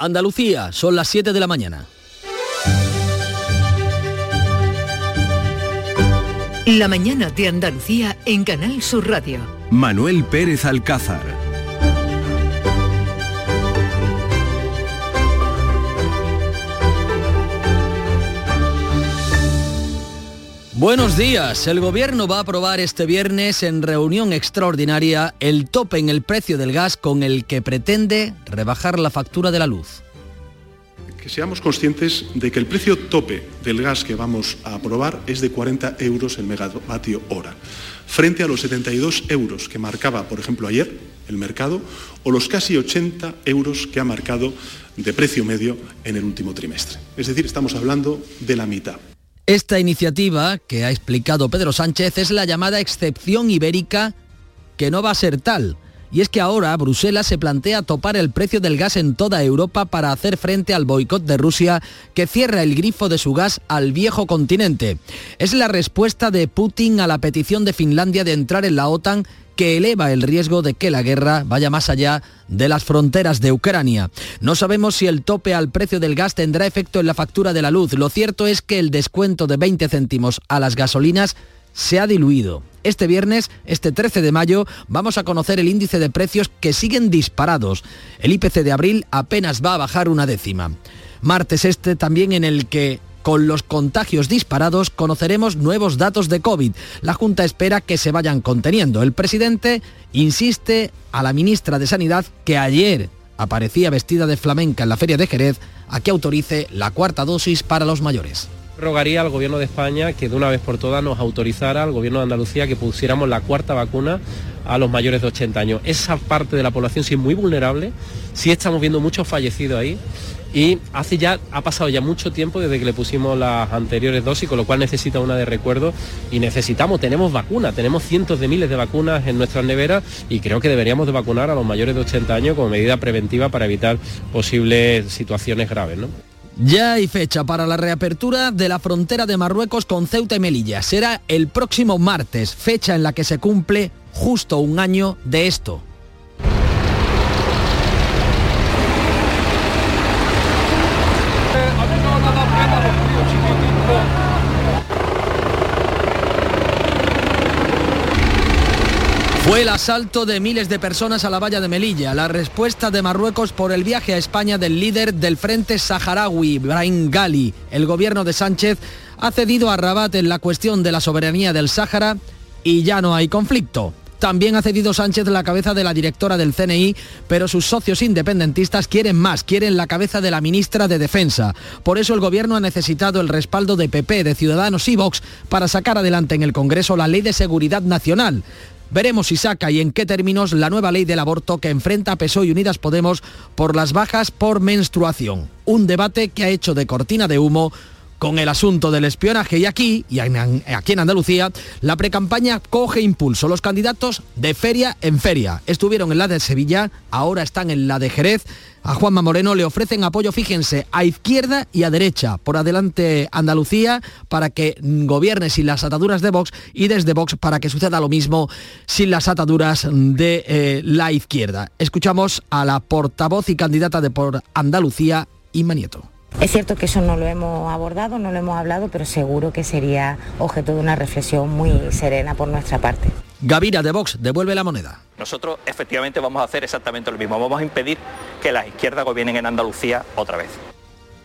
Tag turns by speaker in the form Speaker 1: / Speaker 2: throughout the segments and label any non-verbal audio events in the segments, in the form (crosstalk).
Speaker 1: Andalucía, son las 7 de la mañana.
Speaker 2: La mañana de Andalucía en Canal Sur Radio.
Speaker 3: Manuel Pérez Alcázar.
Speaker 1: Buenos días. El gobierno va a aprobar este viernes en reunión extraordinaria el tope en el precio del gas con el que pretende rebajar la factura de la luz.
Speaker 4: Que seamos conscientes de que el precio tope del gas que vamos a aprobar es de 40 euros el megavatio hora, frente a los 72 euros que marcaba, por ejemplo, ayer el mercado o los casi 80 euros que ha marcado de precio medio en el último trimestre. Es decir, estamos hablando de la mitad.
Speaker 1: Esta iniciativa que ha explicado Pedro Sánchez es la llamada excepción ibérica que no va a ser tal. Y es que ahora Bruselas se plantea topar el precio del gas en toda Europa para hacer frente al boicot de Rusia que cierra el grifo de su gas al viejo continente. Es la respuesta de Putin a la petición de Finlandia de entrar en la OTAN que eleva el riesgo de que la guerra vaya más allá de las fronteras de Ucrania. No sabemos si el tope al precio del gas tendrá efecto en la factura de la luz. Lo cierto es que el descuento de 20 céntimos a las gasolinas se ha diluido. Este viernes, este 13 de mayo, vamos a conocer el índice de precios que siguen disparados. El IPC de abril apenas va a bajar una décima. Martes este también en el que con los contagios disparados conoceremos nuevos datos de COVID. La Junta espera que se vayan conteniendo. El presidente insiste a la ministra de Sanidad que ayer aparecía vestida de flamenca en la feria de Jerez a que autorice la cuarta dosis para los mayores
Speaker 5: rogaría al gobierno de España que de una vez por todas nos autorizara al gobierno de Andalucía que pusiéramos la cuarta vacuna a los mayores de 80 años. Esa parte de la población sí es muy vulnerable, sí estamos viendo muchos fallecidos ahí y hace ya, ha pasado ya mucho tiempo desde que le pusimos las anteriores dosis, con lo cual necesita una de recuerdo y necesitamos, tenemos vacunas, tenemos cientos de miles de vacunas en nuestras neveras y creo que deberíamos de vacunar a los mayores de 80 años como medida preventiva para evitar posibles situaciones graves.
Speaker 1: Ya hay fecha para la reapertura de la frontera de Marruecos con Ceuta y Melilla. Será el próximo martes, fecha en la que se cumple justo un año de esto. El asalto de miles de personas a la valla de Melilla, la respuesta de Marruecos por el viaje a España del líder del Frente Saharaui, Brahim Gali. El gobierno de Sánchez ha cedido a Rabat en la cuestión de la soberanía del Sáhara y ya no hay conflicto. También ha cedido Sánchez la cabeza de la directora del CNI, pero sus socios independentistas quieren más, quieren la cabeza de la ministra de Defensa. Por eso el gobierno ha necesitado el respaldo de PP, de Ciudadanos y Vox para sacar adelante en el Congreso la Ley de Seguridad Nacional. Veremos si saca y en qué términos la nueva ley del aborto que enfrenta a PSOE y Unidas Podemos por las bajas por menstruación. Un debate que ha hecho de cortina de humo con el asunto del espionaje y aquí, y aquí en Andalucía, la precampaña coge impulso. Los candidatos de feria en feria. Estuvieron en la de Sevilla, ahora están en la de Jerez. A Juanma Moreno le ofrecen apoyo, fíjense, a izquierda y a derecha. Por adelante Andalucía para que gobierne sin las ataduras de Vox y desde Vox para que suceda lo mismo sin las ataduras de eh, la izquierda. Escuchamos a la portavoz y candidata de por Andalucía, Inma Nieto.
Speaker 6: Es cierto que eso no lo hemos abordado, no lo hemos hablado, pero seguro que sería objeto de una reflexión muy serena por nuestra parte.
Speaker 1: Gavira de Vox devuelve la moneda.
Speaker 7: Nosotros efectivamente vamos a hacer exactamente lo mismo, vamos a impedir que las izquierdas gobiernen en Andalucía otra vez.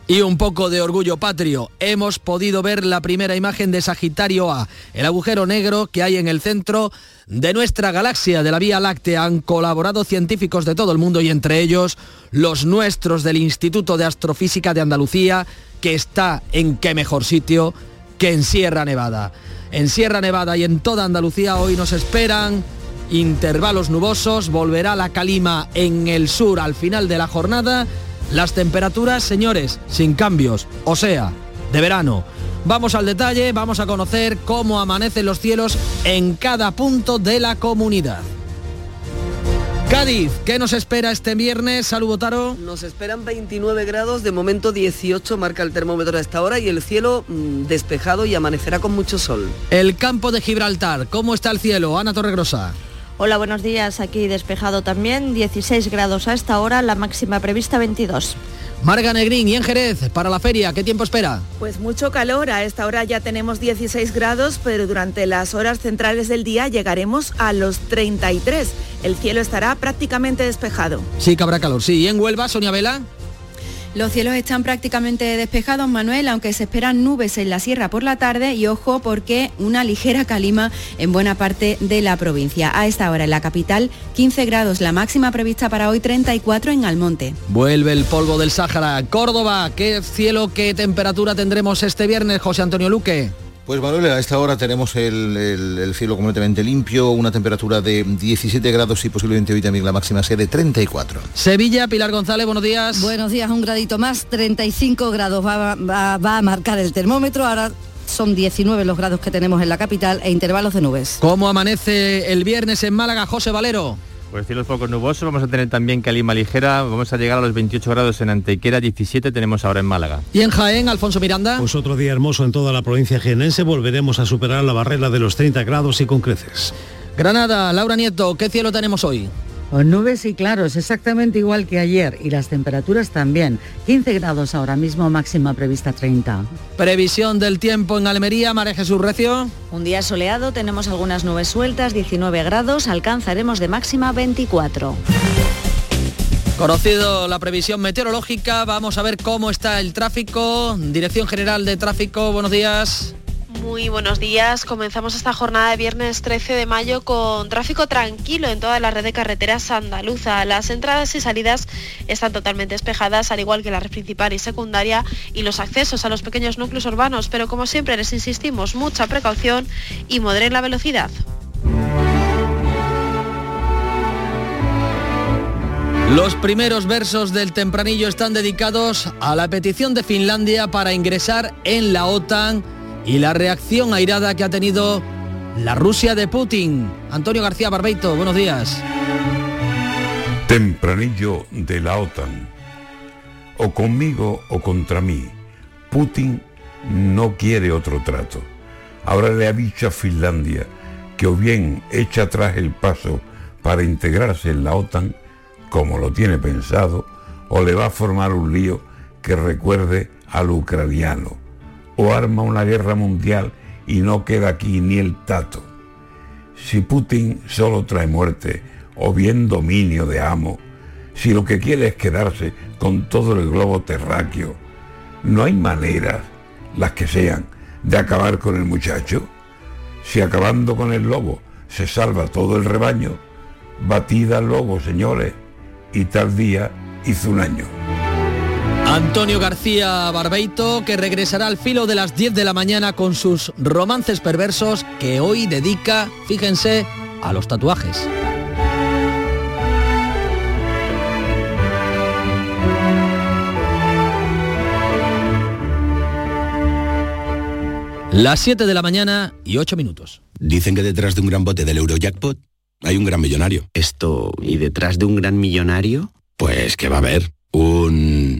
Speaker 1: Y un poco de orgullo patrio. Hemos podido ver la primera imagen de Sagitario A, el agujero negro que hay en el centro de nuestra galaxia de la Vía Láctea. Han colaborado científicos de todo el mundo y entre ellos los nuestros del Instituto de Astrofísica de Andalucía, que está en qué mejor sitio que en Sierra Nevada. En Sierra Nevada y en toda Andalucía hoy nos esperan intervalos nubosos, volverá la calima en el sur al final de la jornada las temperaturas, señores, sin cambios, o sea, de verano. Vamos al detalle, vamos a conocer cómo amanecen los cielos en cada punto de la comunidad. Cádiz, ¿qué nos espera este viernes? Salud, Taro.
Speaker 8: Nos esperan 29 grados, de momento 18 marca el termómetro a esta hora y el cielo mm, despejado y amanecerá con mucho sol.
Speaker 1: El campo de Gibraltar, ¿cómo está el cielo? Ana Torregrosa.
Speaker 9: Hola, buenos días. Aquí despejado también, 16 grados a esta hora, la máxima prevista 22.
Speaker 1: Marga Negrín y en Jerez, para la feria, ¿qué tiempo espera?
Speaker 10: Pues mucho calor, a esta hora ya tenemos 16 grados, pero durante las horas centrales del día llegaremos a los 33. El cielo estará prácticamente despejado.
Speaker 1: Sí que habrá calor, sí. ¿Y en Huelva, Sonia Vela?
Speaker 11: Los cielos están prácticamente despejados, Manuel, aunque se esperan nubes en la sierra por la tarde y ojo porque una ligera calima en buena parte de la provincia. A esta hora en la capital 15 grados, la máxima prevista para hoy 34 en Almonte.
Speaker 1: Vuelve el polvo del Sáhara. Córdoba, ¿qué cielo, qué temperatura tendremos este viernes, José Antonio Luque?
Speaker 12: Pues Manuel, a esta hora tenemos el, el, el, cielo completamente limpio, una temperatura de 17 grados y posiblemente hoy también la máxima sea de 34.
Speaker 1: Sevilla, Pilar González, buenos días.
Speaker 13: Buenos días, un gradito más, 35 grados va, va, va a marcar el termómetro, ahora son 19 los grados que tenemos en la capital e intervalos de nubes.
Speaker 1: ¿Cómo amanece el viernes en Málaga, José Valero?
Speaker 14: Pues cielos poco nubosos, vamos a tener también calima ligera, vamos a llegar a los 28 grados en Antequera, 17 tenemos ahora en Málaga.
Speaker 1: ¿Y en Jaén, Alfonso Miranda?
Speaker 15: Pues otro día hermoso en toda la provincia jienense, volveremos a superar la barrera de los 30 grados y con creces.
Speaker 1: Granada, Laura Nieto, ¿qué cielo tenemos hoy?
Speaker 16: Con nubes y claros, exactamente igual que ayer, y las temperaturas también. 15 grados ahora mismo, máxima prevista 30.
Speaker 1: Previsión del tiempo en Almería, María Jesús Recio.
Speaker 17: Un día soleado, tenemos algunas nubes sueltas, 19 grados, alcanzaremos de máxima 24.
Speaker 1: Conocido la previsión meteorológica, vamos a ver cómo está el tráfico. Dirección General de Tráfico, buenos días.
Speaker 18: Muy buenos días. Comenzamos esta jornada de viernes 13 de mayo con tráfico tranquilo en toda la red de carreteras andaluza. Las entradas y salidas están totalmente despejadas, al igual que la red principal y secundaria y los accesos a los pequeños núcleos urbanos. Pero como siempre les insistimos, mucha precaución y moderen la velocidad.
Speaker 1: Los primeros versos del tempranillo están dedicados a la petición de Finlandia para ingresar en la OTAN y la reacción airada que ha tenido la Rusia de Putin. Antonio García Barbeito, buenos días.
Speaker 19: Tempranillo de la OTAN. O conmigo o contra mí. Putin no quiere otro trato. Ahora le ha dicho a Finlandia que o bien echa atrás el paso para integrarse en la OTAN, como lo tiene pensado, o le va a formar un lío que recuerde al ucraniano o arma una guerra mundial y no queda aquí ni el tato. Si Putin solo trae muerte o bien dominio de amo, si lo que quiere es quedarse con todo el globo terráqueo, ¿no hay maneras, las que sean, de acabar con el muchacho? Si acabando con el lobo se salva todo el rebaño, batida al lobo, señores, y tal día hizo un año.
Speaker 1: Antonio García Barbeito, que regresará al filo de las 10 de la mañana con sus romances perversos que hoy dedica, fíjense, a los tatuajes. Las 7 de la mañana y 8 minutos.
Speaker 20: Dicen que detrás de un gran bote del Eurojackpot hay un gran millonario.
Speaker 21: Esto, ¿y detrás de un gran millonario?
Speaker 20: Pues que va a haber un...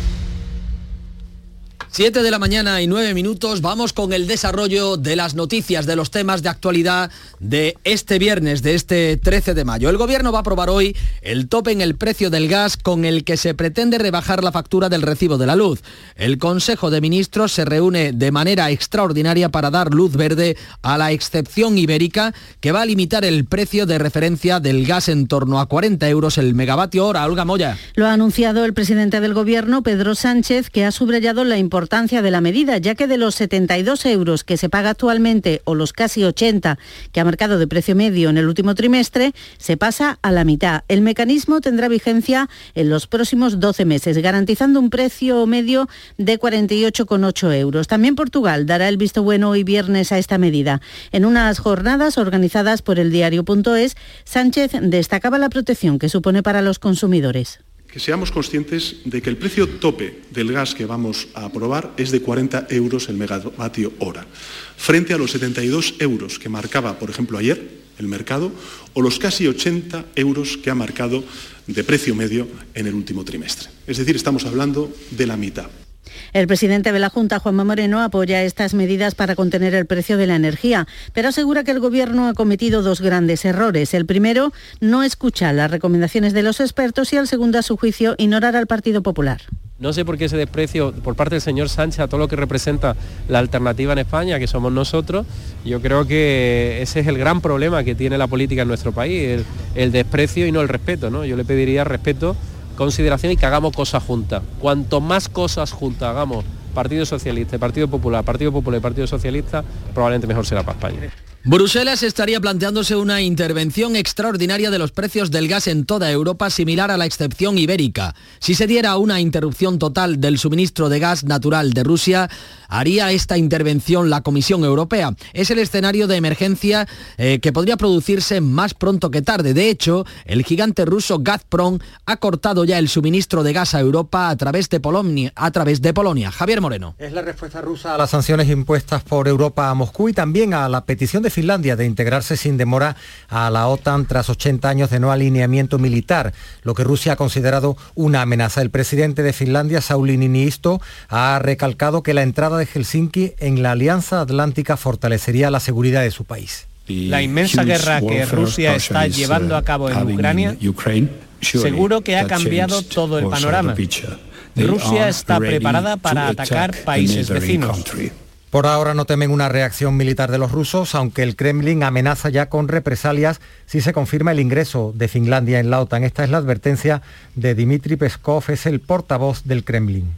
Speaker 1: 7 de la mañana y 9 minutos, vamos con el desarrollo de las noticias, de los temas de actualidad de este viernes, de este 13 de mayo. El gobierno va a aprobar hoy el tope en el precio del gas con el que se pretende rebajar la factura del recibo de la luz. El Consejo de Ministros se reúne de manera extraordinaria para dar luz verde a la excepción ibérica que va a limitar el precio de referencia del gas en torno a 40 euros el megavatio hora. Olga Moya.
Speaker 22: Lo ha anunciado el presidente del gobierno, Pedro Sánchez, que ha subrayado la importancia importancia de la medida, ya que de los 72 euros que se paga actualmente o los casi 80 que ha marcado de precio medio en el último trimestre, se pasa a la mitad. El mecanismo tendrá vigencia en los próximos 12 meses, garantizando un precio medio de 48,8 euros. También Portugal dará el visto bueno hoy viernes a esta medida. En unas jornadas organizadas por el diario.es, Sánchez destacaba la protección que supone para los consumidores
Speaker 4: que seamos conscientes de que el precio tope del gas que vamos a aprobar es de 40 euros el megavatio hora, frente a los 72 euros que marcaba, por ejemplo, ayer el mercado, o los casi 80 euros que ha marcado de precio medio en el último trimestre. Es decir, estamos hablando de la mitad.
Speaker 22: El presidente de la Junta, Juanma Moreno, apoya estas medidas para contener el precio de la energía, pero asegura que el Gobierno ha cometido dos grandes errores. El primero, no escuchar las recomendaciones de los expertos y el segundo, a su juicio, ignorar al Partido Popular.
Speaker 5: No sé por qué ese desprecio por parte del señor Sánchez a todo lo que representa la alternativa en España, que somos nosotros. Yo creo que ese es el gran problema que tiene la política en nuestro país, el, desprecio y no el respeto. ¿no? Yo le pediría respeto consideración y que hagamos cosas juntas. Cuanto más cosas juntas hagamos, Partido Socialista, Partido Popular, Partido Popular y Partido Socialista, probablemente mejor será para España.
Speaker 1: Bruselas estaría planteándose una intervención extraordinaria de los precios del gas en toda Europa similar a la excepción ibérica. Si se diera una interrupción total del suministro de gas natural de Rusia, haría esta intervención la Comisión Europea. Es el escenario de emergencia eh, que podría producirse más pronto que tarde. De hecho, el gigante ruso Gazprom ha cortado ya el suministro de gas a Europa a través de Polonia. A través de Polonia. Javier Moreno.
Speaker 23: Es la respuesta rusa a las sanciones impuestas por Europa a Moscú y también a la petición de Finlandia de integrarse sin demora a la OTAN tras 80 años de no alineamiento militar, lo que Rusia ha considerado una amenaza. El presidente de Finlandia, Sauli Niinisto, ha recalcado que la entrada de Helsinki en la Alianza Atlántica fortalecería la seguridad de su país.
Speaker 24: La inmensa guerra que Rusia está llevando a cabo en Ucrania seguro que ha cambiado todo el panorama. Rusia está preparada para atacar países vecinos.
Speaker 23: Por ahora no temen una reacción militar de los rusos, aunque el Kremlin amenaza ya con represalias si se confirma el ingreso de Finlandia en la OTAN. Esta es la advertencia de Dmitry Peskov, es el portavoz del Kremlin.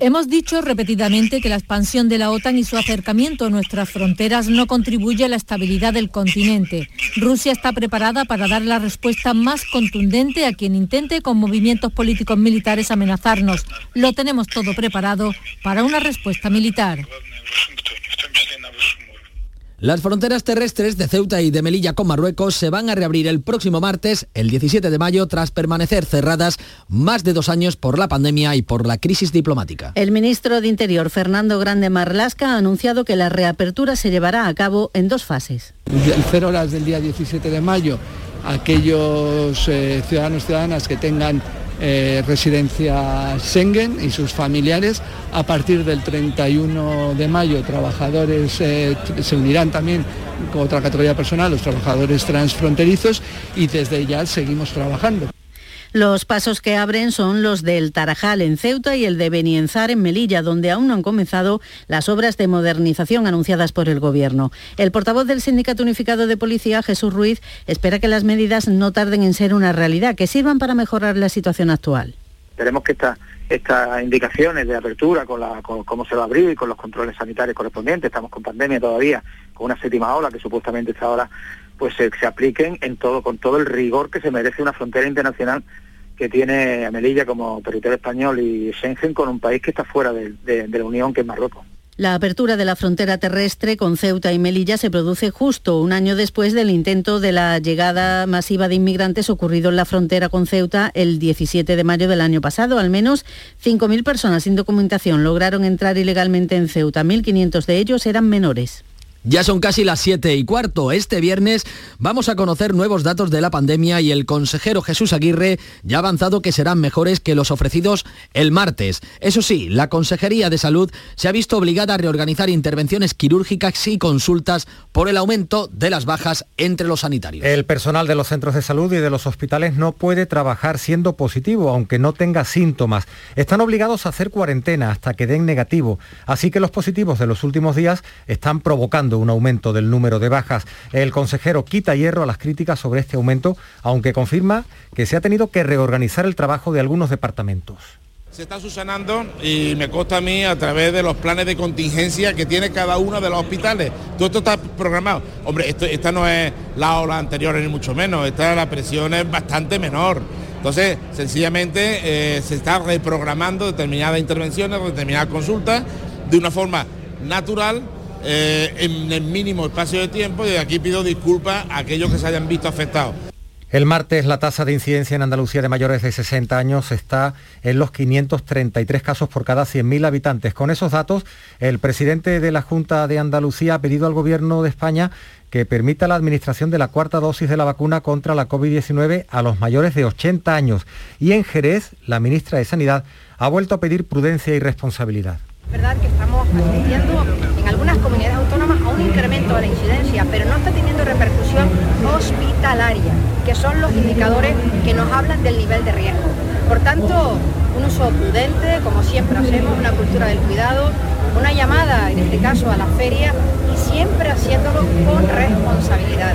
Speaker 25: Hemos dicho repetidamente que la expansión de la OTAN y su acercamiento a nuestras fronteras no contribuye a la estabilidad del continente. Rusia está preparada para dar la respuesta más contundente a quien intente con movimientos políticos militares amenazarnos. Lo tenemos todo preparado para una respuesta militar.
Speaker 1: Las fronteras terrestres de Ceuta y de Melilla con Marruecos se van a reabrir el próximo martes, el 17 de mayo, tras permanecer cerradas más de dos años por la pandemia y por la crisis diplomática.
Speaker 22: El ministro de Interior, Fernando Grande Marlasca, ha anunciado que la reapertura se llevará a cabo en dos fases.
Speaker 26: El cero horas del día 17 de mayo, aquellos eh, ciudadanos y ciudadanas que tengan eh, residencia Schengen y sus familiares. A partir del 31 de mayo, trabajadores eh, se unirán también con otra categoría personal, los trabajadores transfronterizos, y desde ya seguimos trabajando.
Speaker 22: Los pasos que abren son los del Tarajal en Ceuta y el de Benienzar en Melilla, donde aún no han comenzado las obras de modernización anunciadas por el Gobierno. El portavoz del Sindicato Unificado de Policía, Jesús Ruiz, espera que las medidas no tarden en ser una realidad, que sirvan para mejorar la situación actual.
Speaker 27: Esperemos que estas indicaciones de apertura, con, cómo se va a abrir, con los controles sanitarios correspondientes, estamos con pandemia todavía, con una séptima ola que supuestamente está ahora pues se, apliquen en todo, con todo el rigor que se merece una frontera internacional que tiene Melilla como territorio español y Schengen con un país que está fuera de, de la Unión, que es Marruecos.
Speaker 22: La apertura de la frontera terrestre con Ceuta y Melilla se produce justo un año después del intento de la llegada masiva de inmigrantes ocurrido en la frontera con Ceuta el 17 de mayo del año pasado. Al menos 5.000 personas sin documentación lograron entrar ilegalmente en Ceuta. 1.500 de ellos eran menores.
Speaker 1: Ya son casi las 7 y cuarto. Este viernes vamos a conocer nuevos datos de la pandemia y el consejero Jesús Aguirre ya ha avanzado que serán mejores que los ofrecidos el martes. Eso sí, la Consejería de Salud se ha visto obligada a reorganizar intervenciones quirúrgicas y consultas por el aumento de las bajas entre los sanitarios.
Speaker 23: El personal de los centros de salud y de los hospitales no puede trabajar siendo positivo, aunque no tenga síntomas. Están obligados a hacer cuarentena hasta que den negativo. Así que los positivos de los últimos días están provocando un aumento del número de bajas. El consejero quita hierro a las críticas sobre este aumento, aunque confirma que se ha tenido que reorganizar el trabajo de algunos departamentos.
Speaker 28: se está subsanando y me consta a mí a través de los planes de contingencia que tiene cada uno de los hospitales. Todo esto está programado. Hombre, esto, esta no es la ola anterior ni mucho menos, esta la presión es bastante menor. Entonces, sencillamente eh, se está reprogramando determinadas intervenciones, determinadas consultas de una forma natural eh, en el mínimo espacio de tiempo y de aquí pido disculpas a aquellos que se hayan visto afectados.
Speaker 23: El martes la tasa de incidencia en Andalucía de mayores de 60 años está en los 533 casos por cada 100.000 habitantes. Con esos datos, el presidente de la Junta de Andalucía ha pedido al Gobierno de España que permita la administración de la cuarta dosis de la vacuna contra la COVID-19 a los mayores de 80 años. Y en Jerez, la ministra de Sanidad ha vuelto a pedir prudencia y responsabilidad.
Speaker 29: Es verdad que estamos asistiendo en algunas comunidades autónomas a un incremento de la incidencia, pero no está teniendo repercusión hospitalaria, que son los indicadores que nos hablan del nivel de riesgo. Por tanto, un uso prudente, como siempre hacemos, una cultura del cuidado, una llamada, en este caso, a la feria y siempre haciéndolo con responsabilidad.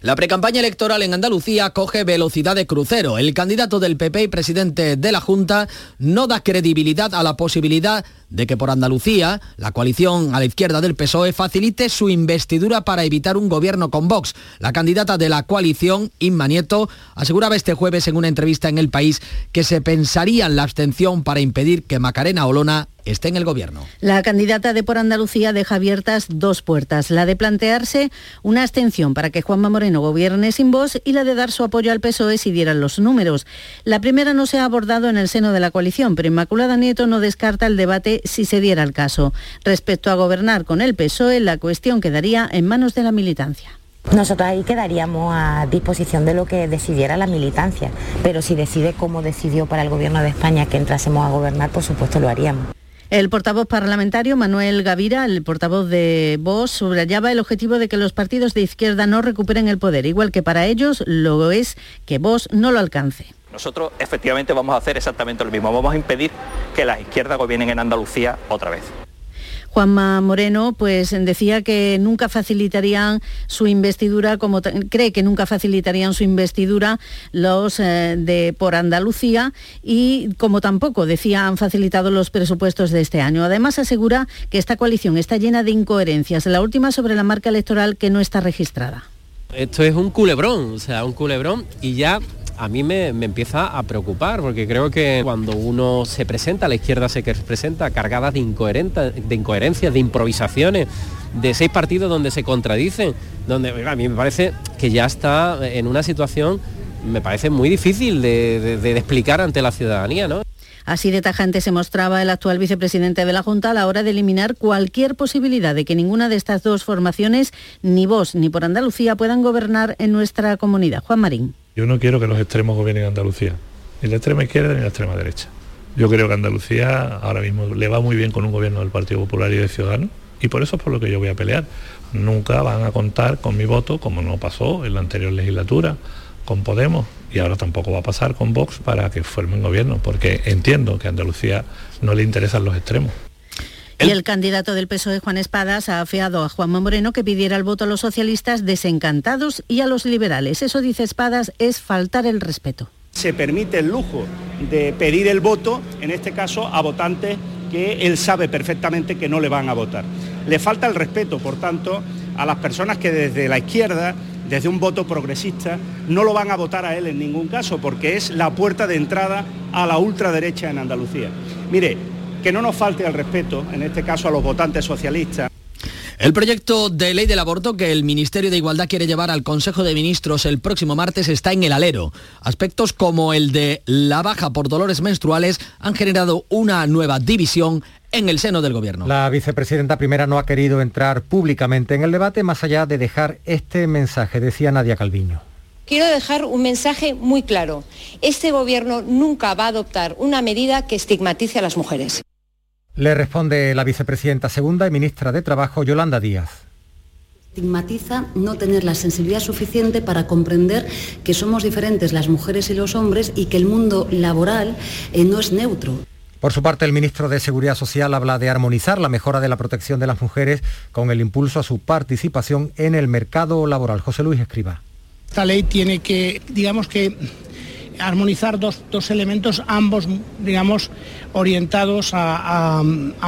Speaker 1: La precampaña electoral en Andalucía coge velocidad de crucero. El candidato del PP y presidente de la Junta no da credibilidad a la posibilidad de que por Andalucía, la coalición a la izquierda del PSOE facilite su investidura para evitar un gobierno con Vox. La candidata de la coalición, Inma Nieto, aseguraba este jueves en una entrevista en El País que se pensaría en la abstención para impedir que Macarena Olona esté en el gobierno.
Speaker 22: La candidata de Por Andalucía deja abiertas dos puertas, la de plantearse una abstención para que Juanma Moreno gobierne sin voz y la de dar su apoyo al PSOE si dieran los números. La primera no se ha abordado en el seno de la coalición, pero Inmaculada Nieto no descarta el debate si se diera el caso. Respecto a gobernar con el PSOE, la cuestión quedaría en manos de la militancia.
Speaker 6: Nosotros ahí quedaríamos a disposición de lo que decidiera la militancia, pero si decide como decidió para el Gobierno de España que entrásemos a gobernar, por supuesto lo haríamos.
Speaker 22: El portavoz parlamentario Manuel Gavira, el portavoz de Vox, subrayaba el objetivo de que los partidos de izquierda no recuperen el poder, igual que para ellos lo es que Vox no lo alcance.
Speaker 7: Nosotros efectivamente vamos a hacer exactamente lo mismo, vamos a impedir que las izquierdas gobiernen en Andalucía otra vez.
Speaker 22: Juanma Moreno pues decía que nunca facilitarían su investidura, como cree que nunca facilitarían su investidura los eh, de por Andalucía y como tampoco decía han facilitado los presupuestos de este año. Además asegura que esta coalición está llena de incoherencias. La última sobre la marca electoral que no está registrada.
Speaker 5: Esto es un culebrón, o sea, un culebrón y ya a mí me, empieza a preocupar, porque creo que cuando uno se presenta, la izquierda se presenta cargada de, de incoherencias, de improvisaciones, de seis partidos donde se contradicen, donde a mí me parece que ya está en una situación, me parece muy difícil de, de explicar ante la ciudadanía, ¿no?
Speaker 22: Así de tajante se mostraba el actual vicepresidente de la Junta a la hora de eliminar cualquier posibilidad de que ninguna de estas dos formaciones, ni vos ni por Andalucía, puedan gobernar en nuestra comunidad. Juan Marín.
Speaker 30: Yo no quiero que los extremos gobiernen Andalucía, ni la extrema izquierda ni la extrema derecha. Yo creo que Andalucía ahora mismo le va muy bien con un gobierno del Partido Popular y de Ciudadanos y por eso es por lo que yo voy a pelear. Nunca van a contar con mi voto como no pasó en la anterior legislatura con Podemos y ahora tampoco va a pasar con Vox para que formen gobierno, porque entiendo que a Andalucía no le interesan los extremos.
Speaker 22: Y el candidato del PSOE, Juan Espadas, ha afeado a Juanma Moreno que pidiera el voto a los socialistas desencantados y a los liberales. Eso, dice Espadas, es faltar el respeto.
Speaker 31: Se permite el lujo de pedir el voto, en este caso, a votantes que él sabe perfectamente que no le van a votar. Le falta el respeto, por tanto, a las personas que desde la izquierda, desde un voto progresista, no lo van a votar a él en ningún caso, porque es la puerta de entrada a la ultraderecha en Andalucía. Mire, que no nos falte el respeto, en este caso a los votantes socialistas.
Speaker 1: El proyecto de ley del aborto que el Ministerio de Igualdad quiere llevar al Consejo de Ministros el próximo martes está en el alero. Aspectos como el de la baja por dolores menstruales han generado una nueva división en el seno del gobierno.
Speaker 23: La vicepresidenta primera no ha querido entrar públicamente en el debate más allá de dejar este mensaje, decía Nadia Calviño.
Speaker 32: Quiero dejar un mensaje muy claro. Este gobierno nunca va a adoptar una medida que estigmatice a las mujeres.
Speaker 23: Le responde la vicepresidenta segunda y ministra de Trabajo, Yolanda Díaz
Speaker 33: estigmatiza no tener la sensibilidad suficiente para comprender que somos diferentes las mujeres y los hombres y que el mundo laboral eh, no es neutro.
Speaker 23: Por su parte, el ministro de Seguridad Social habla de armonizar la mejora de la protección de las mujeres con el impulso a su participación en el mercado laboral. José Luis Escriba.
Speaker 34: Esta ley tiene que, digamos que
Speaker 35: armonizar dos, elementos, ambos, digamos, orientados a,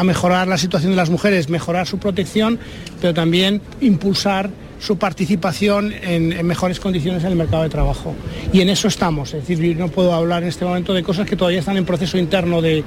Speaker 35: mejorar la situación de las mujeres, mejorar su protección, pero también impulsar su participación en, mejores condiciones en el mercado de trabajo. Y en eso estamos. Es decir, no puedo hablar en este momento de cosas que todavía están en proceso interno de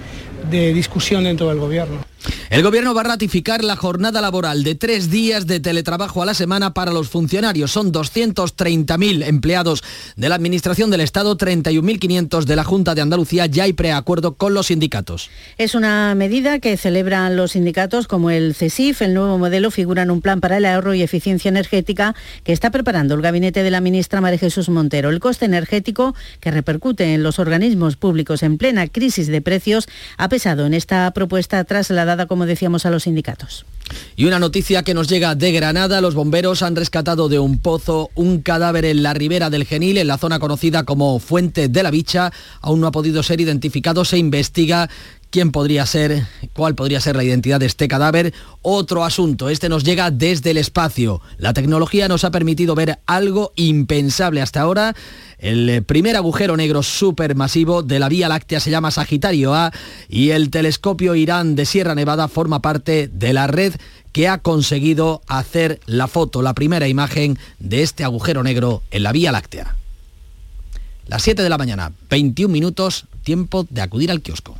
Speaker 35: discusión dentro del Gobierno.
Speaker 1: El Gobierno va a ratificar la jornada laboral de tres días de teletrabajo a la semana para los funcionarios. Son 230.000 empleados de la Administración del Estado, 31.500 de la Junta de Andalucía. Ya hay preacuerdo con los sindicatos.
Speaker 22: Es una medida que celebran los sindicatos como el CESIF. El nuevo modelo figura en un plan para el ahorro y eficiencia energética que está preparando el gabinete de la ministra María Jesús Montero. El coste energético que repercute en los organismos públicos en plena crisis de precios ha pesado en esta propuesta trasladada como decíamos, a los sindicatos.
Speaker 1: Y una noticia que nos llega de Granada, los bomberos han rescatado de un pozo un cadáver en la ribera del Genil, en la zona conocida como Fuente de la Bicha. Aún no ha podido ser identificado, se investiga quién podría ser, cuál podría ser la identidad de este cadáver. Otro asunto, este nos llega desde el espacio. La tecnología nos ha permitido ver algo impensable hasta ahora. El primer agujero negro supermasivo de la Vía Láctea se llama Sagitario A y el telescopio Irán de Sierra Nevada forma parte de la red que ha conseguido hacer la foto, la primera imagen de este agujero negro en la Vía Láctea. Las 7 de la mañana, 21 minutos, tiempo de acudir al kiosco.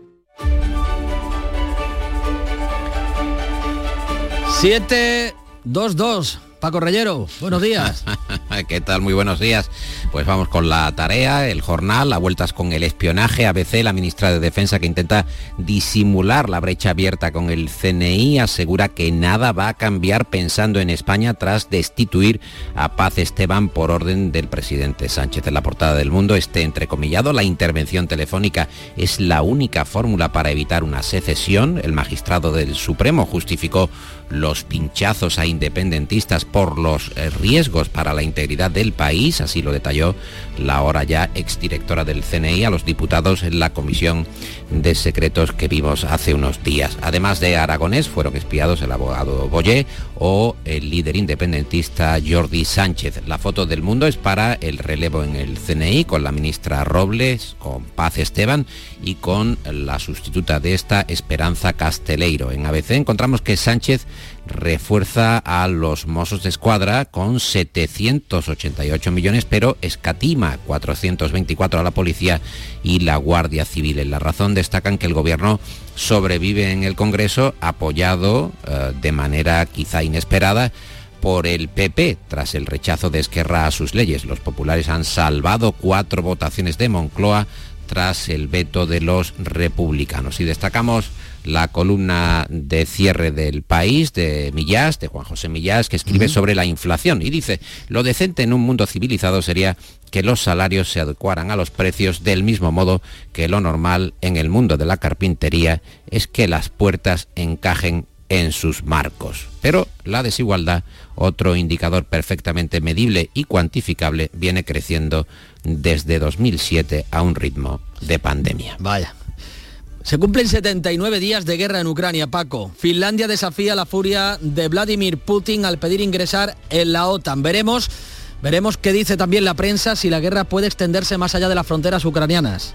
Speaker 1: 722. Paco Reyero, buenos días. (laughs)
Speaker 36: ¿Qué tal? Muy buenos días. Pues vamos con la tarea, el jornal, a vueltas con el espionaje. ABC, la ministra de Defensa que intenta disimular la brecha abierta con el CNI, asegura que nada va a cambiar pensando en España tras destituir a Paz Esteban por orden del presidente Sánchez. En la portada del mundo, este entrecomillado, la intervención telefónica es la única fórmula para evitar una secesión. El magistrado del Supremo justificó los pinchazos a independentistas por los eh, riesgos para la integridad del país, así lo detalló la ahora ya exdirectora del CNI a los diputados en la Comisión de Secretos que vimos hace unos días. Además de Aragonés, fueron espiados el abogado Boyé o el líder independentista Jordi Sánchez. La foto del mundo es para el relevo en el CNI con la ministra Robles, con Paz Esteban y con la sustituta de esta, Esperanza Casteleiro. En ABC encontramos que Sánchez refuerza a los Mossos de Escuadra con 788 millones, pero escatima 424 a la policía y la Guardia Civil. En la razón destacan que el gobierno sobrevive en el Congreso apoyado eh, de manera quizá inesperada por el PP tras el rechazo de Esquerra a sus leyes. Los populares han salvado cuatro votaciones de Moncloa tras el veto de los republicanos. Y destacamos la columna de cierre del país de Millás, de Juan José Millás, que escribe sobre la inflación y dice, lo decente en un mundo civilizado sería que los salarios se adecuaran a los precios del mismo modo que lo normal en el mundo de la carpintería es que las puertas encajen en sus marcos. Pero la desigualdad, otro indicador perfectamente medible y cuantificable, viene creciendo desde 2007 a un ritmo de pandemia.
Speaker 1: Vaya. Se cumplen 79 días de guerra en Ucrania, Paco. Finlandia desafía la furia de Vladimir Putin al pedir ingresar en la OTAN. Veremos, veremos qué dice también la prensa si la guerra puede extenderse más allá de las fronteras ucranianas.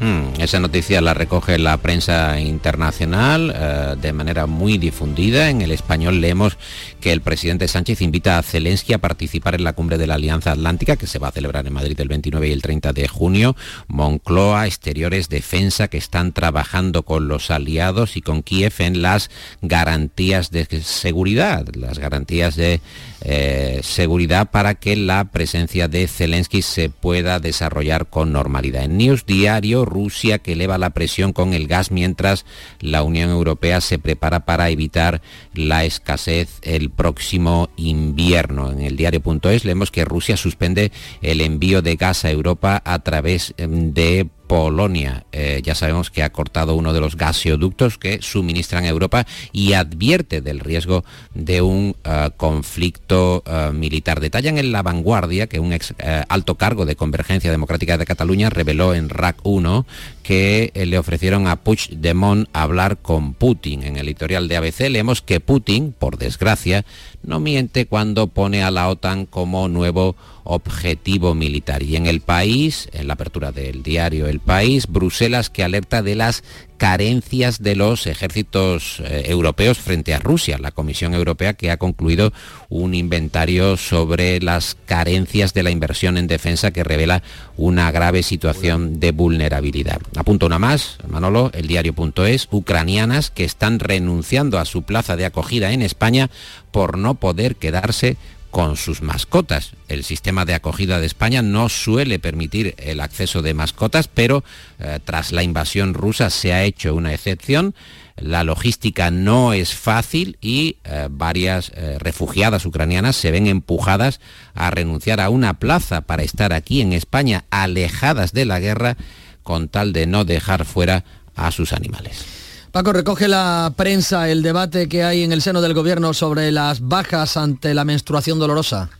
Speaker 36: Hmm, esa noticia la recoge la prensa internacional eh, de manera muy difundida. En el español leemos que el presidente Sánchez invita a Zelensky a participar en la cumbre de la Alianza Atlántica que se va a celebrar en Madrid el 29 y el 30 de junio. Moncloa, Exteriores, Defensa que están trabajando con los aliados y con Kiev en las garantías de seguridad, las garantías de eh, seguridad para que la presencia de Zelensky se pueda desarrollar con normalidad. En News Diario, Rusia que eleva la presión con el gas mientras la Unión Europea se prepara para evitar la escasez el próximo invierno. En el diario.es leemos que Rusia suspende el envío de gas a Europa a través em, de Polonia. Eh, ya sabemos que ha cortado uno de los gaseoductos que suministran a Europa y advierte del riesgo de un eh, conflicto eh, militar. Detallan en La Vanguardia que un ex alto cargo de Convergencia Democrática de Cataluña reveló en RAC 1 que le ofrecieron a Puigdemont hablar con Putin. En el editorial de ABC leemos que Putin, por desgracia, no miente cuando pone a la OTAN como nuevo objetivo militar. Y en el país, en la apertura del diario El País, Bruselas que alerta de las carencias de los ejércitos eh, europeos frente a Rusia. La Comisión Europea que ha concluido un inventario sobre las carencias de la inversión en defensa que revela una grave situación de vulnerabilidad. Apunto una más, Manolo, el diario.es, ucranianas que están renunciando a su plaza de acogida en España por no poder quedarse con sus mascotas. El sistema de acogida de España no suele permitir el acceso de mascotas, pero eh, tras la invasión rusa se ha hecho una excepción. La logística no es fácil y eh, varias eh, refugiadas ucranianas se ven empujadas a renunciar a una plaza para estar aquí en España alejadas de la guerra con tal de no dejar fuera a sus animales.
Speaker 1: Paco, recoge la prensa el debate que hay en el seno del gobierno sobre las bajas ante la menstruación dolorosa.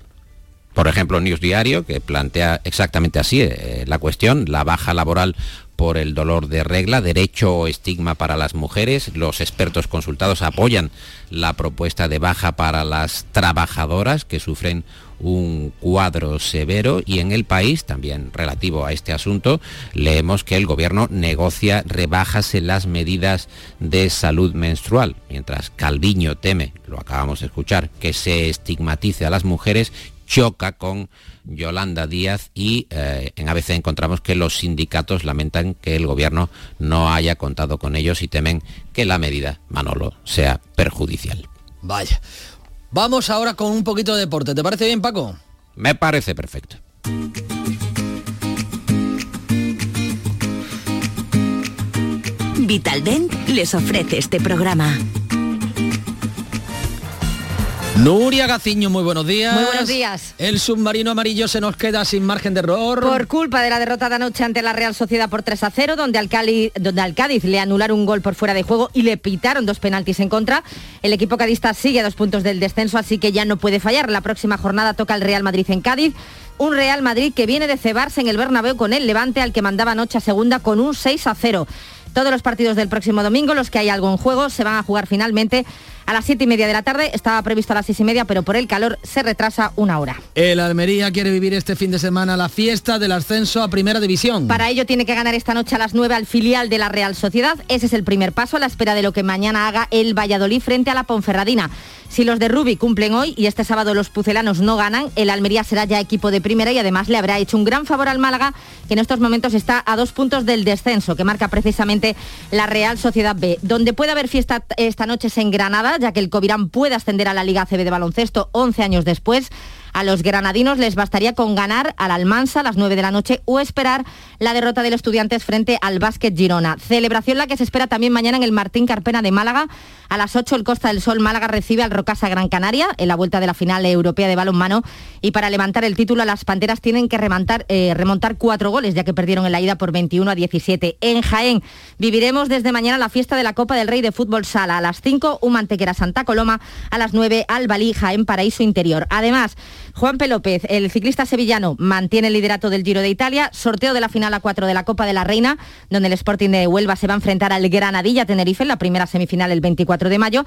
Speaker 36: Por ejemplo, News Diario, que plantea exactamente así eh, la cuestión, la baja laboral por el dolor de regla, derecho o estigma para las mujeres. Los expertos consultados apoyan la propuesta de baja para las trabajadoras que sufren un cuadro severo y en el país, también relativo a este asunto, leemos que el gobierno negocia rebajas en las medidas de salud menstrual, mientras Calviño teme, lo acabamos de escuchar, que se estigmatice a las mujeres, choca con Yolanda Díaz y eh, en ABC encontramos que los sindicatos lamentan que el gobierno no haya contado con ellos y temen que la medida, Manolo, sea perjudicial.
Speaker 1: Vaya. Vamos ahora con un poquito de deporte. ¿Te parece bien, Paco?
Speaker 36: Me parece perfecto.
Speaker 37: Vitaldent les ofrece este programa.
Speaker 1: Nuria Gaciño, muy buenos días.
Speaker 38: Muy buenos días.
Speaker 1: El submarino amarillo se nos queda sin margen de error.
Speaker 38: Por culpa de la derrota de anoche ante la Real Sociedad por 3 a 0, donde al, donde al Cádiz le anularon un gol por fuera de juego y le pitaron dos penaltis en contra, el equipo cadista sigue a dos puntos del descenso, así que ya no puede fallar. La próxima jornada toca el Real Madrid en Cádiz. Un Real Madrid que viene de cebarse en el Bernabéu con el Levante, al que mandaba anoche a segunda con un 6 a 0. Todos los partidos del próximo domingo, los que hay algo en juego, se van a jugar finalmente a las siete y media de la tarde. Estaba previsto a las seis y media, pero por el calor se retrasa una hora.
Speaker 1: El Almería quiere vivir este fin de semana la fiesta del ascenso a Primera División.
Speaker 38: Para ello tiene que ganar esta noche a las 9 al filial de la Real Sociedad. Ese es el primer paso a la espera de lo que mañana haga el Valladolid frente a la Ponferradina. Si los de Rubi cumplen hoy y este sábado los pucelanos no ganan, el Almería será ya equipo de primera y además le habrá hecho un gran favor al Málaga, que en estos momentos está a dos puntos del descenso, que marca precisamente la Real Sociedad B. Donde puede haber fiesta esta noche es en Granada, ya que el Covirán puede ascender a la Liga CB de baloncesto 11 años después. A los granadinos les bastaría con ganar al Almansa a las 9 de la noche o esperar la derrota del Estudiantes frente al Básquet Girona. Celebración la que se espera también mañana en el Martín Carpena de Málaga. A las 8 el Costa del Sol Málaga recibe al Rocasa Gran Canaria en la vuelta de la final europea de balonmano y para levantar el título las Panteras tienen que remontar, eh, cuatro goles ya que perdieron en la ida por 21 a 17. En Jaén viviremos desde mañana la fiesta de la Copa del Rey de Fútbol Sala. A las 5 un Mantequera Santa Coloma, a las 9 Albalí Jaén Paraíso Interior. Además, Juan P. López, el ciclista sevillano, mantiene el liderato del Giro de Italia, sorteo de la final a 4 de la Copa de la Reina, donde el Sporting de Huelva se va a enfrentar al Granadilla Tenerife en la primera semifinal el 24 de mayo.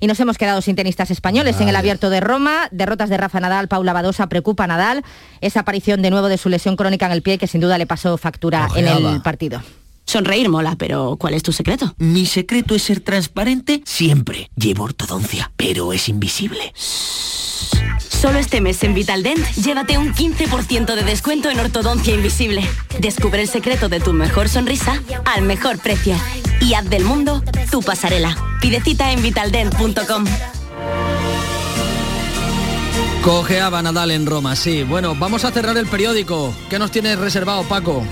Speaker 38: Y nos hemos quedado sin tenistas españoles en el abierto de Roma. Derrotas de Rafa Nadal, Paula Badosa, preocupa a Nadal. Esa aparición de nuevo de su lesión crónica en el pie que sin duda le pasó factura en el partido.
Speaker 37: Sonreír mola, pero ¿cuál es tu secreto?
Speaker 39: Mi secreto es ser transparente siempre. Llevo ortodoncia, pero es invisible.
Speaker 37: Solo este mes en Vitaldent, llévate un 15% de descuento en ortodoncia invisible. Descubre el secreto de tu mejor sonrisa al mejor precio. Y haz del mundo tu pasarela. Pide cita en vitaldent.com.
Speaker 1: Cojeaba Nadal en Roma, sí. Bueno, vamos a cerrar el periódico. ¿Qué nos tienes reservado, Paco?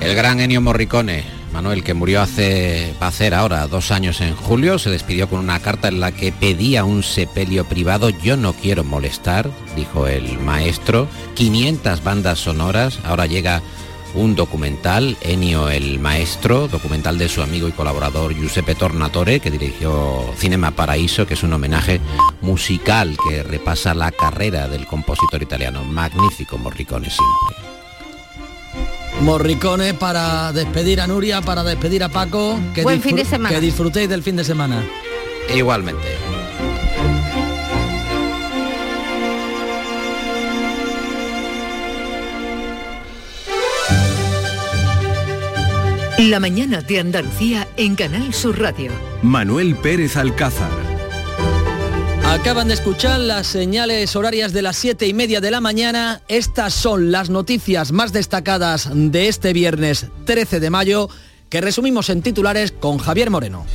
Speaker 36: El gran Ennio Morricone Manuel, que murió hace, va a ser ahora dos años en julio, se despidió con una carta en la que pedía un sepelio privado. Yo no quiero molestar, dijo el maestro. 500 bandas sonoras, ahora llega un documental, Enio el Maestro, documental de su amigo y colaborador Giuseppe Tornatore, que dirigió Cinema Paraíso, que es un homenaje musical que repasa la carrera del compositor italiano. Magnífico Morricone siempre.
Speaker 1: Morricone para despedir a Nuria, para despedir a Paco. Que
Speaker 40: Buen fin de semana.
Speaker 1: Que disfrutéis del fin de semana.
Speaker 36: Igualmente.
Speaker 2: La mañana de Andalucía en Canal Sur Radio.
Speaker 41: Manuel Pérez Alcázar.
Speaker 1: Acaban de escuchar las señales horarias de las siete y media de la mañana. Estas son las noticias más destacadas de este viernes 13 de mayo que resumimos en titulares con Javier Moreno.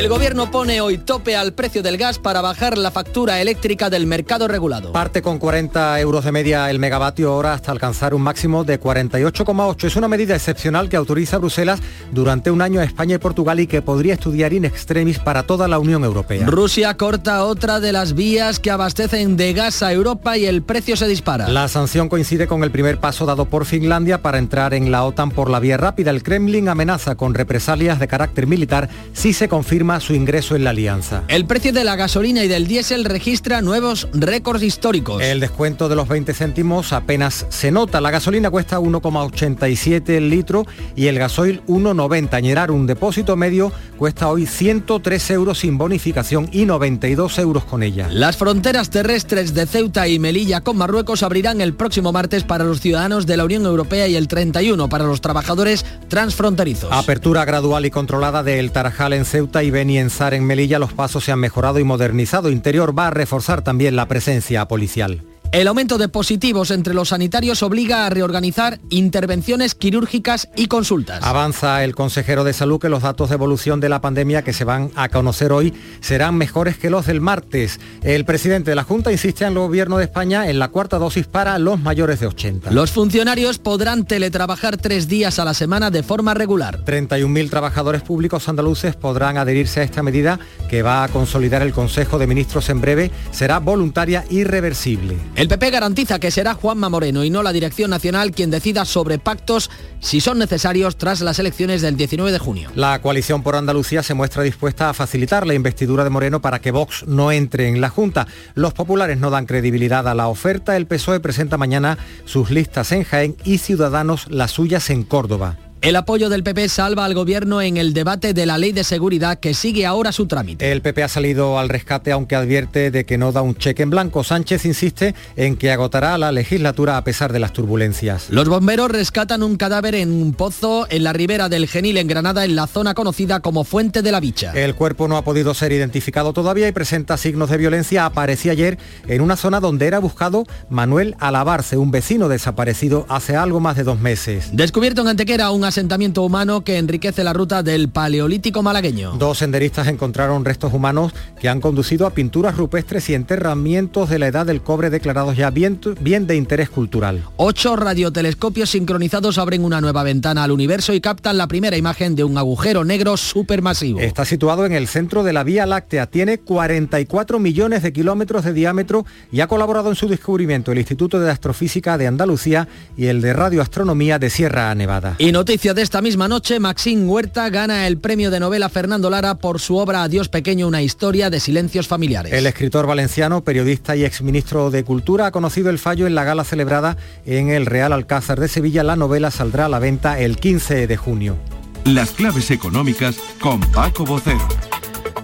Speaker 1: El gobierno pone hoy tope al precio del gas para bajar la factura eléctrica del mercado regulado.
Speaker 23: Parte con 40 euros de media el megavatio hora hasta alcanzar un máximo de 48,8. Es una medida excepcional que autoriza a Bruselas durante un año a España y Portugal y que podría estudiar in extremis para toda la Unión Europea.
Speaker 1: Rusia corta otra de las vías que abastecen de gas a Europa y el precio se dispara.
Speaker 23: La sanción coincide con el primer paso dado por Finlandia para entrar en la OTAN por la vía rápida. El Kremlin amenaza con represalias de carácter militar si se confirma su ingreso en la alianza.
Speaker 1: El precio de la gasolina y del diésel registra nuevos récords históricos.
Speaker 23: El descuento de los 20 céntimos apenas se nota. La gasolina cuesta 1,87 el litro y el gasoil 1,90. Añerar un depósito medio cuesta hoy 103 euros sin bonificación y 92 euros con ella.
Speaker 1: Las fronteras terrestres de Ceuta y Melilla con Marruecos abrirán el próximo martes para los ciudadanos de la Unión Europea y el 31 para los trabajadores transfronterizos.
Speaker 23: Apertura gradual y controlada del Tarajal en Ceuta y Benienzar en Melilla, los pasos se han mejorado y modernizado. Interior va a reforzar también la presencia policial.
Speaker 1: El aumento de positivos entre los sanitarios obliga a reorganizar intervenciones quirúrgicas y consultas.
Speaker 23: Avanza el consejero de salud que los datos de evolución de la pandemia que se van a conocer hoy serán mejores que los del martes. El presidente de la Junta insiste en el gobierno de España en la cuarta dosis para los mayores de 80.
Speaker 1: Los funcionarios podrán teletrabajar tres días a la semana de forma regular.
Speaker 23: 31.000 trabajadores públicos andaluces podrán adherirse a esta medida que va a consolidar el Consejo de Ministros en breve. Será voluntaria y reversible.
Speaker 1: El PP garantiza que será Juanma Moreno y no la Dirección Nacional quien decida sobre pactos si son necesarios tras las elecciones del 19 de junio.
Speaker 23: La coalición por Andalucía se muestra dispuesta a facilitar la investidura de Moreno para que Vox no entre en la Junta. Los populares no dan credibilidad a la oferta. El PSOE presenta mañana sus listas en Jaén y Ciudadanos las suyas en Córdoba.
Speaker 1: El apoyo del PP salva al gobierno en el debate de la ley de seguridad que sigue ahora su trámite.
Speaker 23: El PP ha salido al rescate aunque advierte de que no da un cheque en blanco. Sánchez insiste en que agotará la legislatura a pesar de las turbulencias.
Speaker 1: Los bomberos rescatan un cadáver en un pozo en la ribera del Genil en Granada en la zona conocida como Fuente de la Bicha.
Speaker 23: El cuerpo no ha podido ser identificado todavía y presenta signos de violencia. Aparecía ayer en una zona donde era buscado Manuel Alabarce, un vecino desaparecido hace algo más de dos meses.
Speaker 1: Descubierto en Antequera un asentamiento humano que enriquece la ruta del Paleolítico malagueño.
Speaker 23: Dos senderistas encontraron restos humanos que han conducido a pinturas rupestres y enterramientos de la edad del cobre declarados ya bien, bien de interés cultural.
Speaker 1: Ocho radiotelescopios sincronizados abren una nueva ventana al universo y captan la primera imagen de un agujero negro supermasivo.
Speaker 23: Está situado en el centro de la Vía Láctea, tiene 44 millones de kilómetros de diámetro y ha colaborado en su descubrimiento el Instituto de Astrofísica de Andalucía y el de Radioastronomía de Sierra Nevada.
Speaker 1: Y noticia de esta misma noche, Maxine Huerta gana el premio de novela Fernando Lara por su obra Adiós Pequeño, una historia de silencios familiares.
Speaker 23: El escritor valenciano, periodista y exministro de Cultura ha conocido el fallo en la gala celebrada en el Real Alcázar de Sevilla. La novela saldrá a la venta el 15 de junio.
Speaker 41: Las claves económicas con Paco Bocero.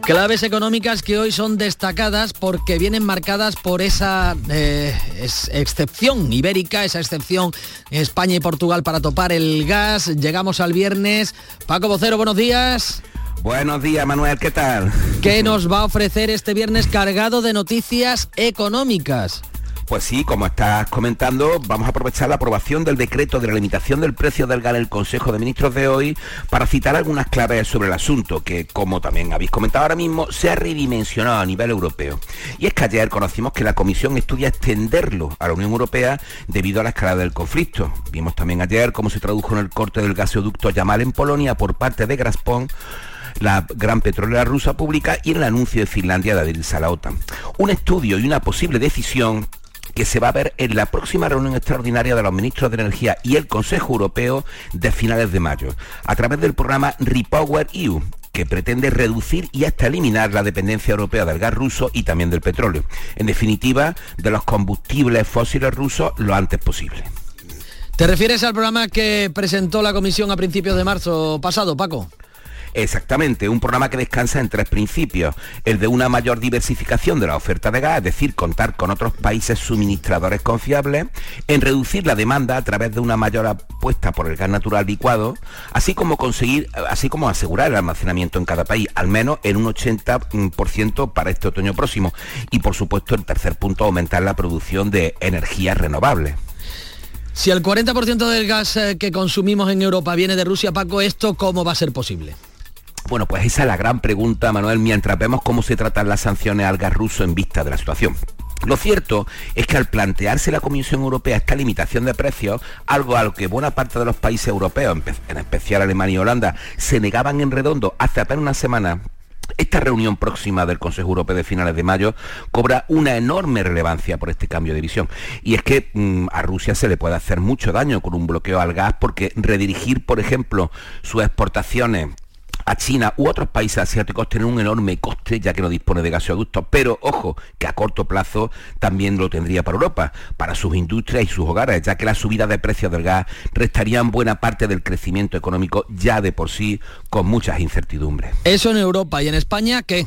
Speaker 1: Claves económicas que hoy son destacadas porque vienen marcadas por esa eh, es, excepción ibérica, esa excepción España y Portugal para topar el gas. Llegamos al viernes. Paco Vocero, buenos días.
Speaker 42: Buenos días, Manuel, ¿qué tal?
Speaker 1: ¿Qué nos va a ofrecer este viernes cargado de noticias económicas?
Speaker 42: Pues sí, como estás comentando, vamos a aprovechar la aprobación del decreto de la limitación del precio del gas en el Consejo de Ministros de hoy para citar algunas claves sobre el asunto, que como también habéis comentado ahora mismo, se ha redimensionado a nivel europeo. Y es que ayer conocimos que la Comisión estudia extenderlo a la Unión Europea debido a la escalada del conflicto. Vimos también ayer cómo se tradujo en el corte del gasoducto Yamal en Polonia por parte de Gazprom la gran petrolera rusa pública y el anuncio de Finlandia de adherirse a la OTAN. Un estudio y una posible decisión que se va a ver en la próxima reunión extraordinaria de los ministros de Energía y el Consejo Europeo de finales de mayo, a través del programa Repower EU, que pretende reducir y hasta eliminar la dependencia europea del gas ruso y también del petróleo. En definitiva, de los combustibles fósiles rusos lo antes posible.
Speaker 1: ¿Te refieres al programa que presentó la Comisión a principios de marzo pasado, Paco?
Speaker 42: Exactamente, un programa que descansa en tres principios. El de una mayor diversificación de la oferta de gas, es decir, contar con otros países suministradores confiables, en reducir la demanda a través de una mayor apuesta por el gas natural licuado, así como conseguir, así como asegurar el almacenamiento en cada país, al menos en un 80% para este otoño próximo. Y por supuesto, el tercer punto, aumentar la producción de energías renovables.
Speaker 1: Si el 40% del gas eh, que consumimos en Europa viene de Rusia, Paco, ¿esto cómo va a ser posible?
Speaker 42: Bueno, pues esa es la gran pregunta, Manuel, mientras vemos cómo se tratan las sanciones al gas ruso en vista de la situación. Lo cierto es que al plantearse la Comisión Europea esta limitación de precios, algo a lo que buena parte de los países europeos, en especial Alemania y Holanda, se negaban en redondo hace apenas una semana, esta reunión próxima del Consejo Europeo de finales de mayo cobra una enorme relevancia por este cambio de visión. Y es que mm, a Rusia se le puede hacer mucho daño con un bloqueo al gas porque redirigir, por ejemplo, sus exportaciones a China u otros países asiáticos tienen un enorme coste ya que no dispone de gasoductos, pero ojo, que a corto plazo también lo tendría para Europa, para sus industrias y sus hogares, ya que la subida de precios del gas restarían buena parte del crecimiento económico ya de por sí con muchas incertidumbres.
Speaker 1: Eso en Europa y en España, ¿qué?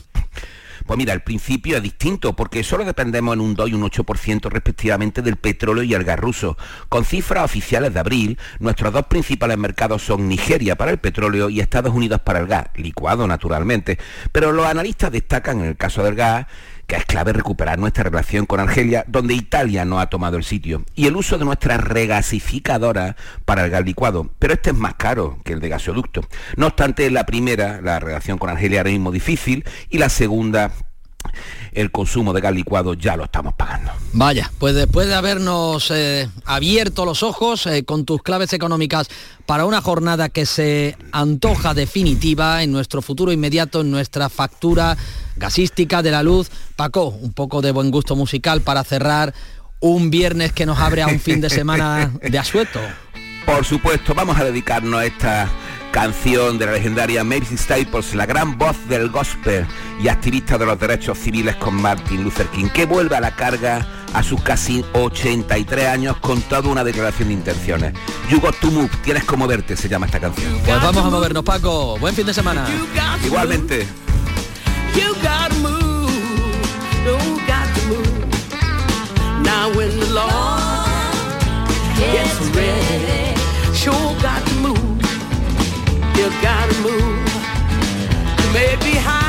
Speaker 42: Pues mira, el principio es distinto porque solo dependemos en un 2 y un 8% respectivamente del petróleo y el gas ruso. Con cifras oficiales de abril, nuestros dos principales mercados son Nigeria para el petróleo y Estados Unidos para el gas, licuado naturalmente. Pero los analistas destacan en el caso del gas que es clave recuperar nuestra relación con Argelia, donde Italia no ha tomado el sitio, y el uso de nuestra regasificadora para el gas licuado, pero este es más caro que el de gasoducto. No obstante, la primera, la relación con Argelia ahora mismo difícil, y la segunda, el consumo de gas licuado ya lo estamos pagando.
Speaker 1: Vaya, pues después de habernos eh, abierto los ojos eh, con tus claves económicas para una jornada que se antoja definitiva en nuestro futuro inmediato, en nuestra factura gasística de la luz, Paco, un poco de buen gusto musical para cerrar un viernes que nos abre a un fin de semana (laughs) de asueto.
Speaker 42: Por supuesto, vamos a dedicarnos a esta canción de la legendaria Mavis Staples, la gran voz del gospel y activista de los derechos civiles con Martin Luther King, que vuelve a la carga a sus casi 83 años con toda una declaración de intenciones. You got to move, tienes como verte, se llama esta canción.
Speaker 1: Pues vamos a movernos, Paco. Buen fin de semana.
Speaker 42: Igualmente.
Speaker 43: You gotta move, you got to move. Now when the Lord gets ready, sure got to move. You gotta move. You may be high,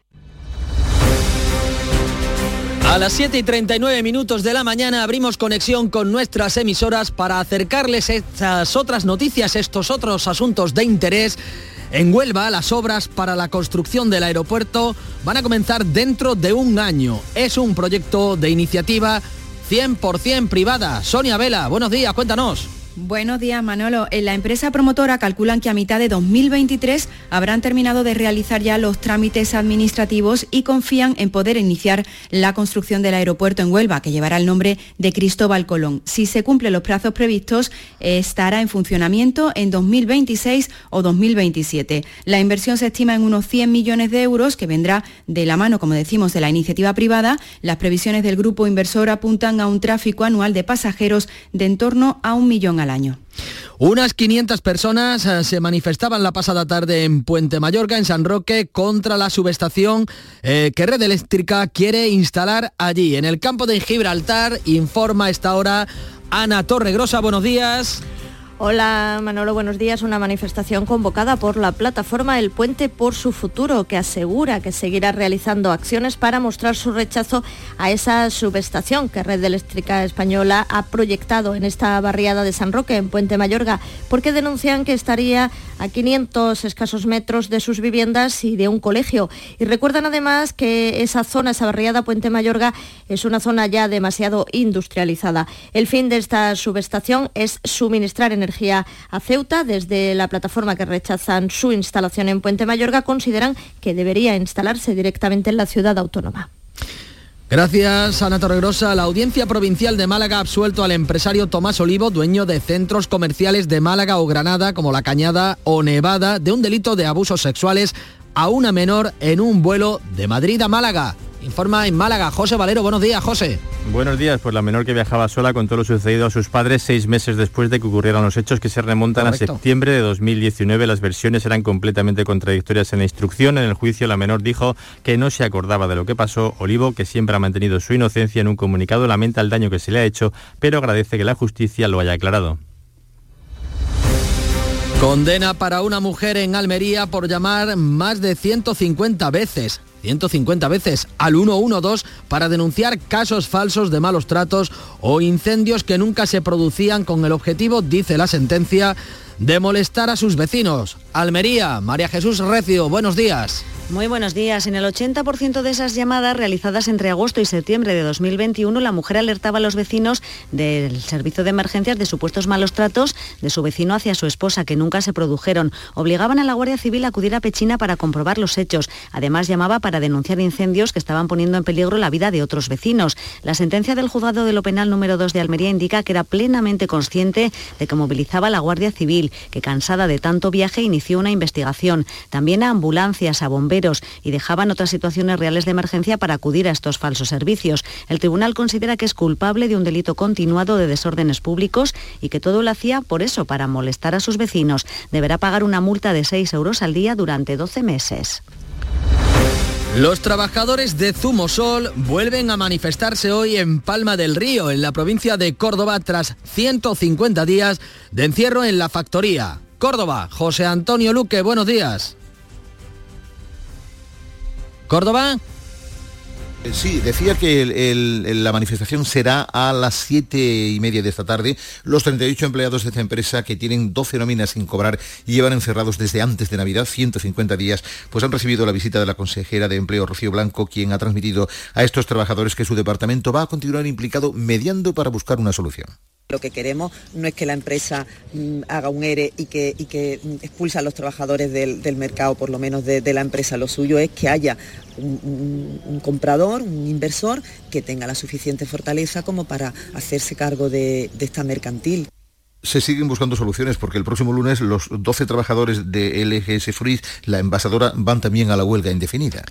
Speaker 1: A las 7 y 39 minutos de la mañana abrimos conexión con nuestras emisoras para acercarles estas otras noticias, estos otros asuntos de interés. En Huelva, las obras para la construcción del aeropuerto van a comenzar dentro de un año. Es un proyecto de iniciativa 100% privada. Sonia Vela, buenos días, cuéntanos.
Speaker 11: Buenos días, Manolo. En la empresa promotora calculan que a mitad de 2023 habrán terminado de realizar ya los trámites administrativos y confían en poder iniciar la construcción del aeropuerto en Huelva, que llevará el nombre de Cristóbal Colón. Si se cumplen los plazos previstos, estará en funcionamiento en 2026 o 2027. La inversión se estima en unos 100 millones de euros, que vendrá de la mano, como decimos, de la iniciativa privada. Las previsiones del grupo inversor apuntan a un tráfico anual de pasajeros de en torno a un millón al año.
Speaker 1: Unas 500 personas eh, se manifestaban la pasada tarde en Puente Mayorga, en San Roque, contra la subestación eh, que Red Eléctrica quiere instalar allí. En el campo de Gibraltar, informa a esta hora Ana Torregrosa. Buenos días.
Speaker 9: Hola Manolo, buenos días. Una manifestación convocada por la plataforma El Puente por su futuro, que asegura que seguirá realizando acciones para mostrar su rechazo a esa subestación que Red Eléctrica Española ha proyectado en esta barriada de San Roque, en Puente Mayorga, porque denuncian que estaría a 500 escasos metros de sus viviendas y de un colegio. Y recuerdan además que esa zona, esa barriada Puente Mayorga, es una zona ya demasiado industrializada. El fin de esta subestación es suministrar energía a Ceuta. Desde la plataforma que rechazan su instalación en Puente Mayorga consideran que debería instalarse directamente en la ciudad autónoma.
Speaker 1: Gracias, Ana Torregrosa. La Audiencia Provincial de Málaga ha absuelto al empresario Tomás Olivo, dueño de centros comerciales de Málaga o Granada, como La Cañada o Nevada, de un delito de abusos sexuales a una menor en un vuelo de Madrid a Málaga. Informa en Málaga, José Valero. Buenos días, José.
Speaker 44: Buenos días, pues la menor que viajaba sola contó lo sucedido a sus padres seis meses después de que ocurrieran los hechos que se remontan a septiembre de 2019. Las versiones eran completamente contradictorias en la instrucción. En el juicio la menor dijo que no se acordaba de lo que pasó. Olivo, que siempre ha mantenido su inocencia en un comunicado, lamenta el daño que se le ha hecho, pero agradece que la justicia lo haya aclarado.
Speaker 1: Condena para una mujer en Almería por llamar más de 150 veces 150 veces al 112 para denunciar casos falsos de malos tratos o incendios que nunca se producían con el objetivo, dice la sentencia, de molestar a sus vecinos. Almería, María Jesús Recio, buenos días.
Speaker 17: Muy buenos días. En el 80% de esas llamadas realizadas entre agosto y septiembre de 2021, la mujer alertaba a los vecinos del servicio de emergencias de supuestos malos tratos de su vecino hacia su esposa, que nunca se produjeron. Obligaban a la Guardia Civil a acudir a Pechina para comprobar los hechos. Además, llamaba para denunciar incendios que estaban poniendo en peligro la vida de otros vecinos. La sentencia del juzgado de lo penal número 2 de Almería indica que era plenamente consciente de que movilizaba a la Guardia Civil, que cansada de tanto viaje inició una investigación. También a ambulancias, a bomberos y dejaban otras situaciones reales de emergencia para acudir a estos falsos servicios. El tribunal considera que es culpable de un delito continuado de desórdenes públicos y que todo lo hacía por eso, para molestar a sus vecinos. Deberá pagar una multa de 6 euros al día durante 12 meses.
Speaker 1: Los trabajadores de Zumosol vuelven a manifestarse hoy en Palma del Río, en la provincia de Córdoba, tras 150 días de encierro en la factoría. Córdoba, José Antonio Luque, buenos días. Córdoba.
Speaker 12: Eh, sí, decía que la manifestación será a las siete y media de esta tarde. Los 38 empleados de esta empresa que tienen 12 nóminas sin cobrar y llevan encerrados desde antes de Navidad, 150 días, pues han recibido la visita de la consejera de Empleo, Rocío Blanco, quien ha transmitido a estos trabajadores que su departamento va a continuar implicado mediando para buscar una solución.
Speaker 45: Lo que queremos no es que la empresa mm, haga un ERE y que, y que mm, expulsa a los trabajadores del, mercado, por lo menos de, la empresa. Lo suyo es que haya un, comprador, un inversor que tenga la suficiente fortaleza como para hacerse cargo de, de esta mercantil
Speaker 12: se siguen buscando soluciones porque el próximo lunes los 12 trabajadores de LGS Fruit, la envasadora, van también a la huelga indefinida.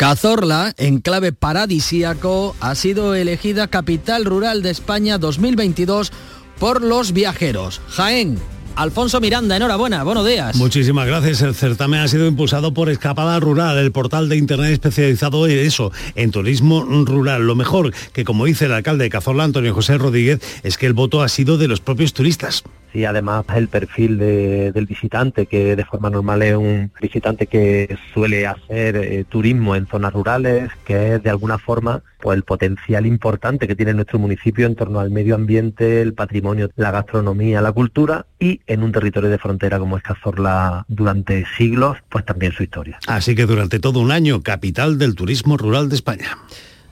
Speaker 1: Cazorla, enclave paradisíaco, ha sido elegida capital rural de España 2022 por los viajeros. Jaén, Alfonso Miranda, enhorabuena, buenos días.
Speaker 46: Muchísimas gracias. El certamen ha sido impulsado por Escapada Rural, el portal de internet especializado en eso, en turismo rural. Lo mejor que, como dice el alcalde de Cazorla, Antonio José Rodríguez, es que el voto ha sido de los propios turistas
Speaker 47: y además el perfil del visitante, que de forma normal es un visitante que suele hacer eh, turismo en zonas rurales, que es de alguna forma pues el potencial importante que tiene nuestro municipio en torno al medio ambiente, el patrimonio, la gastronomía, la cultura y en un territorio de frontera como es Cazorla durante siglos, pues también su historia.
Speaker 46: Así que durante todo un año, capital del turismo rural de España.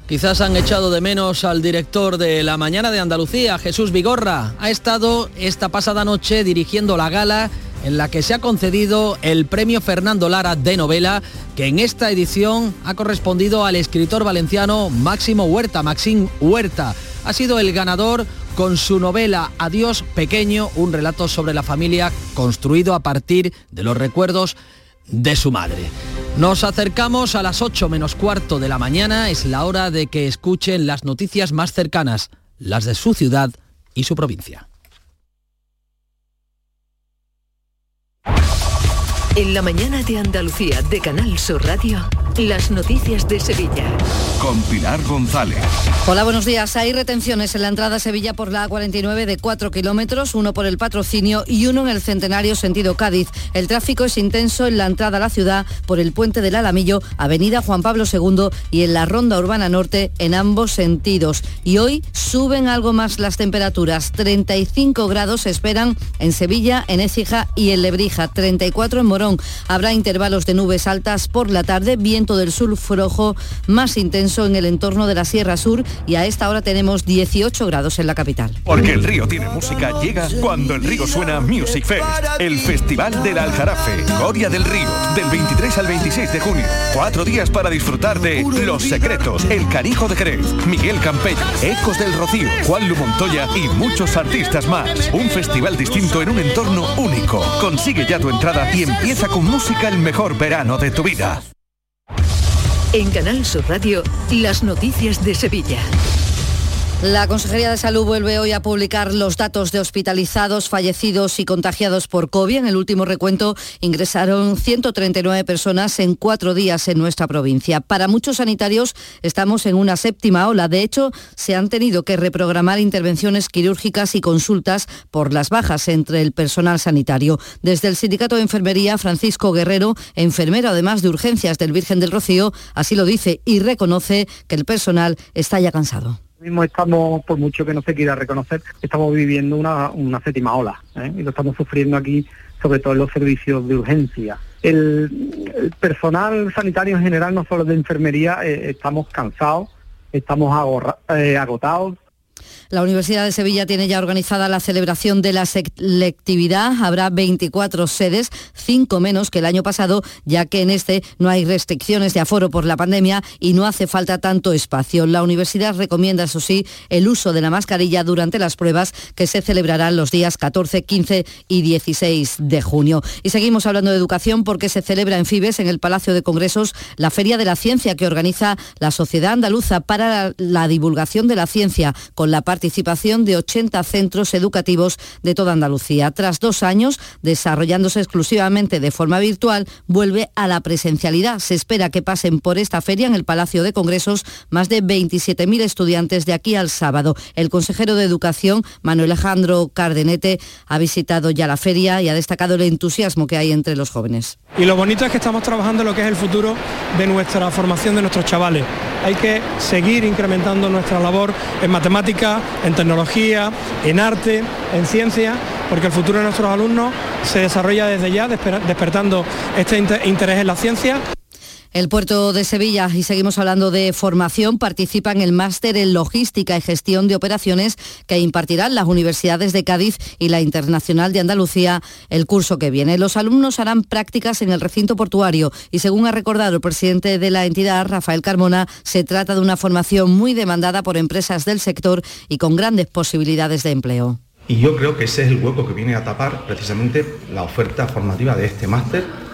Speaker 1: Quizás han echado de menos al director de La Mañana de Andalucía, Jesús Vigorra. Ha estado esta pasada noche dirigiendo la gala en la que se ha concedido el premio Fernando Lara de novela, que en esta edición ha correspondido al escritor valenciano Máximo Huerta, Maxim Huerta. Ha sido el ganador con su novela Adiós Pequeño, un relato sobre la familia construido a partir de los recuerdos de su madre. Nos acercamos a las 8 menos cuarto de la mañana, es la hora de que escuchen las noticias más cercanas, las de su ciudad y su provincia.
Speaker 2: En la mañana de Andalucía de Canal Sur Radio, las noticias de Sevilla.
Speaker 48: Con Pilar González.
Speaker 13: Hola, buenos días. Hay retenciones en la entrada a Sevilla por la A49 de 4 kilómetros, uno por el patrocinio y uno en el centenario sentido Cádiz. El tráfico es intenso en la entrada a la ciudad por el puente del Alamillo, Avenida Juan Pablo II y en la Ronda Urbana Norte en ambos sentidos. Y hoy suben algo más las temperaturas. 35 grados se esperan en Sevilla, en Écija y en Lebrija, 34 en Morón. Habrá intervalos de nubes altas por la tarde, viento del sur flojo más intenso en el entorno de la Sierra Sur y a esta hora tenemos 18 grados en la capital.
Speaker 3: Porque el río tiene música, llega cuando el río suena Music Fest, el Festival del Aljarafe, Gloria del Río, del 23 al 26 de junio. Cuatro días para disfrutar de Los Secretos, El Carijo de Jerez, Miguel Campello, Ecos del Rocío, Juan Lu Montoya y muchos artistas más. Un festival distinto en un entorno único. Consigue ya tu entrada y empieza con música el mejor verano de tu vida.
Speaker 2: En Canal Sur Radio, las noticias de Sevilla.
Speaker 13: La Consejería de Salud vuelve hoy a publicar los datos de hospitalizados, fallecidos y contagiados por COVID. En el último recuento ingresaron 139 personas en cuatro días en nuestra provincia. Para muchos sanitarios estamos en una séptima ola. De hecho, se han tenido que reprogramar intervenciones quirúrgicas y consultas por las bajas entre el personal sanitario. Desde el Sindicato de Enfermería, Francisco Guerrero, enfermero además de urgencias del Virgen del Rocío, así lo dice y reconoce que el personal está ya cansado
Speaker 27: mismo estamos, por mucho que no se quiera reconocer, estamos viviendo una, séptima ola ¿eh? y lo estamos sufriendo aquí, sobre todo en los servicios de urgencia. El, personal sanitario en general, no solo de enfermería, eh, estamos cansados, estamos eh, agotados,
Speaker 13: la Universidad de Sevilla tiene ya organizada la celebración de la selectividad. Habrá 24 sedes, 5 menos que el año pasado, ya que en este no hay restricciones de aforo por la pandemia y no hace falta tanto espacio. La universidad recomienda, eso sí, el uso de la mascarilla durante las pruebas que se celebrarán los días 14, 15 y 16 de junio. Y seguimos hablando de educación porque se celebra en Fibes, en el Palacio de Congresos, la Feria de la Ciencia que organiza la Sociedad Andaluza para la divulgación de la ciencia, con la participación de 80 centros educativos de toda Andalucía. Tras dos años desarrollándose exclusivamente de forma virtual, vuelve a la presencialidad. Se espera que pasen por esta feria en el Palacio de Congresos más de 27.000 estudiantes de aquí al sábado. El consejero de Educación, Manuel Alejandro Cardenete, ha visitado ya la feria y ha destacado el entusiasmo que hay entre los jóvenes.
Speaker 49: Y lo bonito es que estamos trabajando en lo que es el futuro de nuestra formación de nuestros chavales. Hay que seguir incrementando nuestra labor en en tecnología, en arte, en ciencia, porque el futuro de nuestros alumnos se desarrolla desde ya, despertando este interés en la ciencia.
Speaker 13: El puerto de Sevilla, y seguimos hablando de formación, participa en el máster en logística y gestión de operaciones que impartirán las universidades de Cádiz y la Internacional de Andalucía el curso que viene. Los alumnos harán prácticas en el recinto portuario y según ha recordado el presidente de la entidad, Rafael Carmona, se trata de una formación muy demandada por empresas del sector y con grandes posibilidades de empleo.
Speaker 50: Y yo creo que ese es el hueco que viene a tapar precisamente la oferta formativa de este máster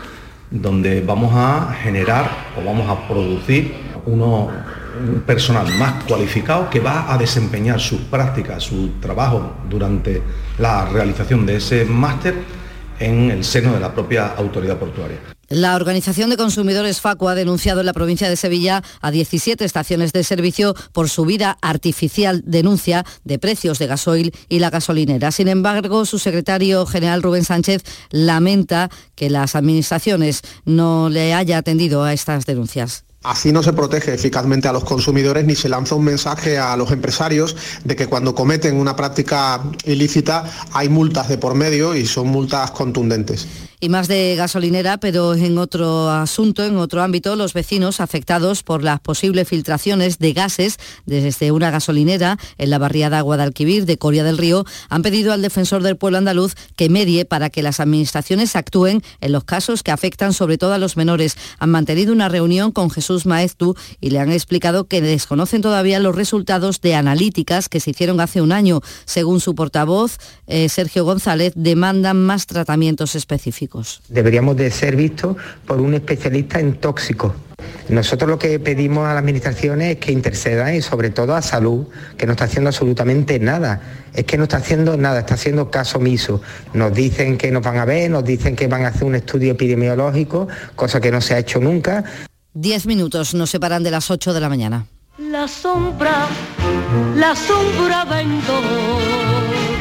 Speaker 50: donde vamos a generar o vamos a producir un personal más cualificado que va a desempeñar sus prácticas, su trabajo durante la realización de ese máster en el seno de la propia autoridad portuaria.
Speaker 13: La Organización de Consumidores FACO ha denunciado en la provincia de Sevilla a 17 estaciones de servicio por subida artificial denuncia de precios de gasoil y la gasolinera. Sin embargo, su secretario general Rubén Sánchez lamenta que las administraciones no le haya atendido a estas denuncias.
Speaker 51: Así no se protege eficazmente a los consumidores ni se lanza un mensaje a los empresarios de que cuando cometen una práctica ilícita hay multas de por medio y son multas contundentes.
Speaker 13: Y más de gasolinera, pero en otro asunto, en otro ámbito, los vecinos afectados por las posibles filtraciones de gases desde una gasolinera en la barriada Guadalquivir de Coria del Río han pedido al defensor del pueblo andaluz que medie para que las administraciones actúen en los casos que afectan sobre todo a los menores. Han mantenido una reunión con Jesús Maeztu y le han explicado que desconocen todavía los resultados de analíticas que se hicieron hace un año. Según su portavoz, eh, Sergio González, demandan más tratamientos específicos.
Speaker 52: Deberíamos de ser vistos por un especialista en tóxicos. Nosotros lo que pedimos a las administraciones es que intercedan y sobre todo a salud, que no está haciendo absolutamente nada. Es que no está haciendo nada, está haciendo caso omiso. Nos dicen que nos van a ver, nos dicen que van a hacer un estudio epidemiológico, cosa que no se ha hecho nunca.
Speaker 13: Diez minutos nos separan de las ocho de la mañana.
Speaker 53: La sombra, la sombra vento.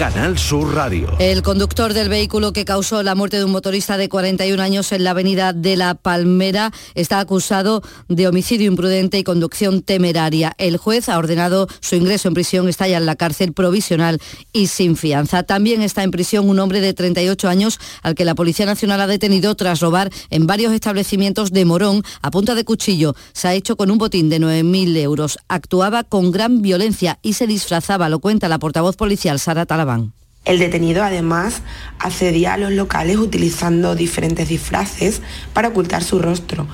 Speaker 41: Canal Sur Radio.
Speaker 13: El conductor del vehículo que causó la muerte de un motorista de 41 años en la avenida de La Palmera está acusado de homicidio imprudente y conducción temeraria. El juez ha ordenado su ingreso en prisión, está en la cárcel provisional y sin fianza. También está en prisión un hombre de 38 años al que la Policía Nacional ha detenido tras robar en varios establecimientos de Morón a punta de cuchillo. Se ha hecho con un botín de 9.000 euros. Actuaba con gran violencia y se disfrazaba, lo cuenta la portavoz policial Sara Talabán.
Speaker 51: El detenido además accedía a los locales utilizando diferentes disfraces para ocultar su rostro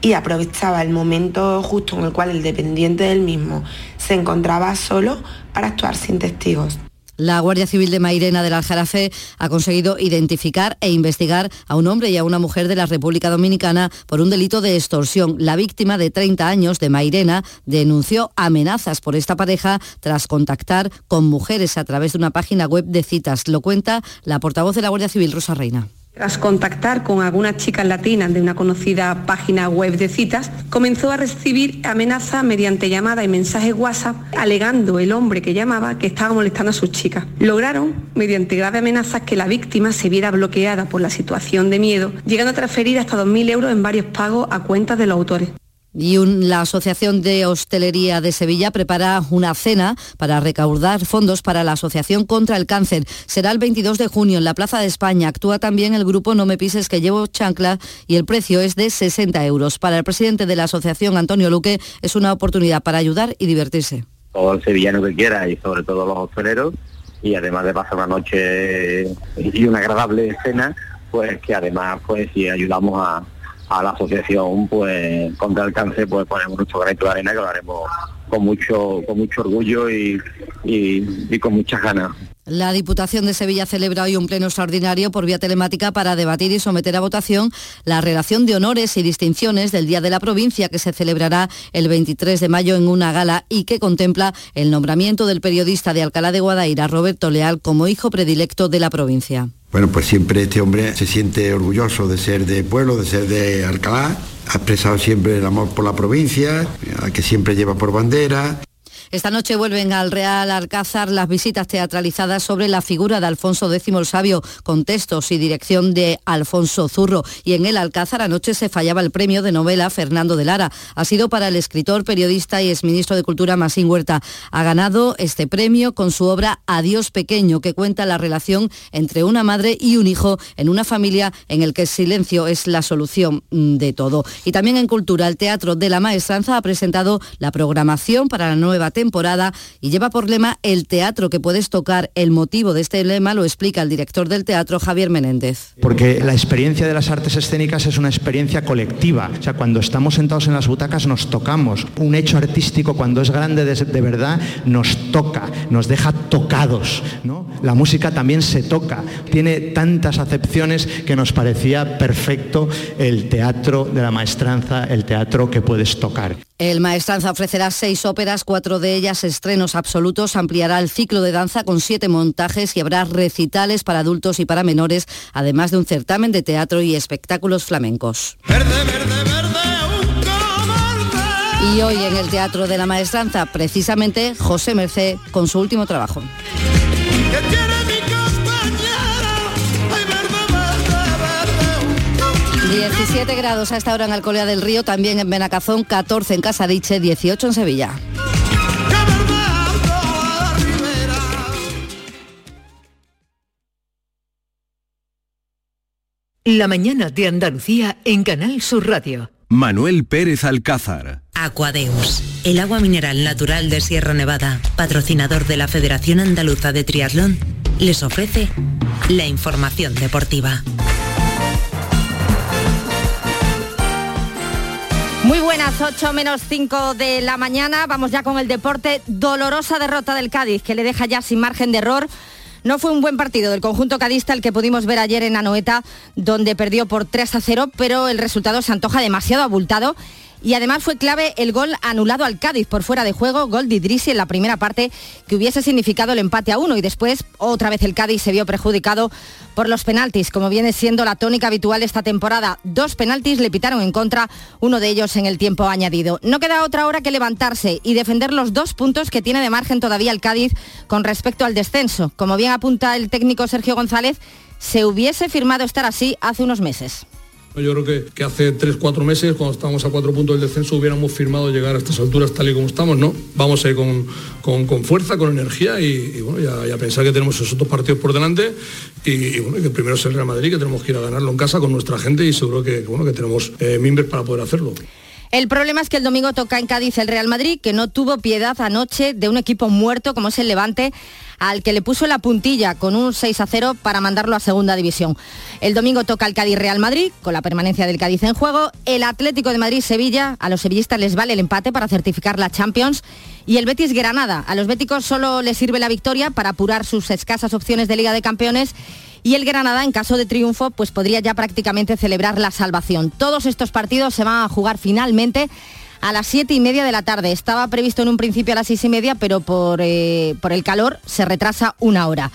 Speaker 51: y aprovechaba el momento justo en el cual el dependiente del mismo se encontraba solo para actuar sin testigos.
Speaker 13: La Guardia Civil de Mairena del Aljarafe ha conseguido identificar e investigar a un hombre y a una mujer de la República Dominicana por un delito de extorsión. La víctima de 30 años de Mairena denunció amenazas por esta pareja tras contactar con mujeres a través de una página web de citas. Lo cuenta la portavoz de la Guardia Civil, Rosa Reina.
Speaker 49: Tras contactar con algunas chicas latinas de una conocida página web de citas, comenzó a recibir amenazas mediante llamada y mensajes WhatsApp, alegando el hombre que llamaba que estaba molestando a sus chicas. Lograron, mediante graves amenazas, que la víctima se viera bloqueada por la situación de miedo, llegando a transferir hasta 2.000 euros en varios pagos a cuentas de los autores.
Speaker 13: Y la Asociación de Hostelería de Sevilla prepara una cena para recaudar fondos para la Asociación contra el Cáncer. Será el 22 de junio en la Plaza de España. Actúa también el grupo No Me Pises que llevo chancla y el precio es de 60 euros. Para el presidente de la asociación, Antonio Luque, es una oportunidad para ayudar y divertirse.
Speaker 54: todo el sevillano que quiera y sobre todo los hosteleros y además de pasar una noche y una agradable cena pues que además pues si ayudamos a, a la asociación pues contra el pues ponemos nuestro granito de arena que lo haremos con mucho con mucho orgullo y, y- y con muchas ganas
Speaker 13: La Diputación de Sevilla celebra hoy un pleno extraordinario por vía telemática para debatir y someter a votación la relación de honores y distinciones del Día de la Provincia que se celebrará el 23 de mayo en una gala y que contempla el nombramiento del periodista de Alcalá de Guadaira, Roberto Leal, como hijo predilecto de la provincia.
Speaker 55: Bueno, pues siempre este hombre se siente orgulloso de ser de pueblo, de ser de Alcalá, ha expresado siempre el amor por la provincia, al que siempre lleva por bandera.
Speaker 13: Esta noche vuelven al Real Alcázar las visitas teatralizadas sobre la figura de Alfonso X el Sabio, con textos y dirección de Alfonso Zurro. Y en el Alcázar anoche se fallaba el premio de novela Fernando de Lara. Ha sido para el escritor, periodista y exministro de Cultura Masín Huerta. Ha ganado este premio con su obra Adiós Pequeño, que cuenta la relación entre una madre y un hijo en una familia en el que el silencio es la solución de todo. Y también en Cultura, el Teatro de la Maestranza ha presentado la programación para la nueva temporada y lleva por lema el teatro que puedes tocar. El motivo de este lema lo explica el director del teatro Javier Menéndez.
Speaker 56: Porque la experiencia de las artes escénicas es una experiencia colectiva. O sea, cuando estamos sentados en las butacas nos tocamos. Un hecho artístico cuando es grande de, de verdad nos toca, nos deja tocados. ¿no? La música también se toca. Tiene tantas acepciones que nos parecía perfecto el teatro de la maestranza, el teatro que puedes tocar.
Speaker 13: El Maestranza ofrecerá seis óperas, cuatro de ellas estrenos absolutos, ampliará el ciclo de danza con siete montajes y habrá recitales para adultos y para menores, además de un certamen de teatro y espectáculos flamencos. Y hoy en el Teatro de la Maestranza, precisamente José Merced con su último trabajo. 17 grados a esta hora en Alcolea del Río, también en Benacazón, 14 en Casadiche, 18 en Sevilla.
Speaker 2: La mañana de Andalucía en Canal Sur Radio.
Speaker 41: Manuel Pérez Alcázar.
Speaker 57: Aquadeus, el agua mineral natural de Sierra Nevada, patrocinador de la Federación Andaluza de Triatlón, les ofrece la información deportiva.
Speaker 38: Muy buenas, 8 menos 5 de la mañana. Vamos ya con el deporte. Dolorosa derrota del Cádiz, que le deja ya sin margen de error. No fue un buen partido del conjunto cadista el que pudimos ver ayer en Anoeta, donde perdió por 3 a 0, pero el resultado se antoja demasiado abultado. Y además fue clave el gol anulado al Cádiz por fuera de juego, gol de Idrisi en la primera parte que hubiese significado el empate a uno. Y después otra vez el Cádiz se vio perjudicado por los penaltis, como viene siendo la tónica habitual esta temporada. Dos penaltis le pitaron en contra, uno de ellos en el tiempo añadido. No queda otra hora que levantarse y defender los dos puntos que tiene de margen todavía el Cádiz con respecto al descenso. Como bien apunta el técnico Sergio González, se hubiese firmado estar así hace unos meses.
Speaker 58: Yo creo que, hace tres, cuatro meses, cuando estábamos a cuatro puntos del descenso, hubiéramos firmado llegar a estas alturas tal y como estamos, ¿no? Vamos ir con, con, con fuerza, con energía y, y bueno, ya, pensar que tenemos esos dos partidos por delante y, bueno, que primero es el Real Madrid, que tenemos que ir a ganarlo en casa con nuestra gente y seguro que, bueno, que tenemos eh, para poder hacerlo.
Speaker 38: El problema es que el domingo toca en Cádiz el Real Madrid, que no tuvo piedad anoche de un equipo muerto como es el Levante, al que le puso la puntilla con un 6 a 0 para mandarlo a segunda división. El domingo toca el Cádiz Real Madrid, con la permanencia del Cádiz en juego. El Atlético de Madrid-Sevilla, a los sevillistas les vale el empate para certificar la Champions. Y el Betis Granada, a los béticos solo les sirve la victoria para apurar sus escasas opciones de Liga de Campeones y el Granada, en caso de triunfo, pues podría ya prácticamente celebrar la salvación. Todos estos partidos se van a jugar finalmente a las siete y media de la tarde. Estaba previsto en un principio a las seis y media, pero por, eh, por el calor se retrasa una hora.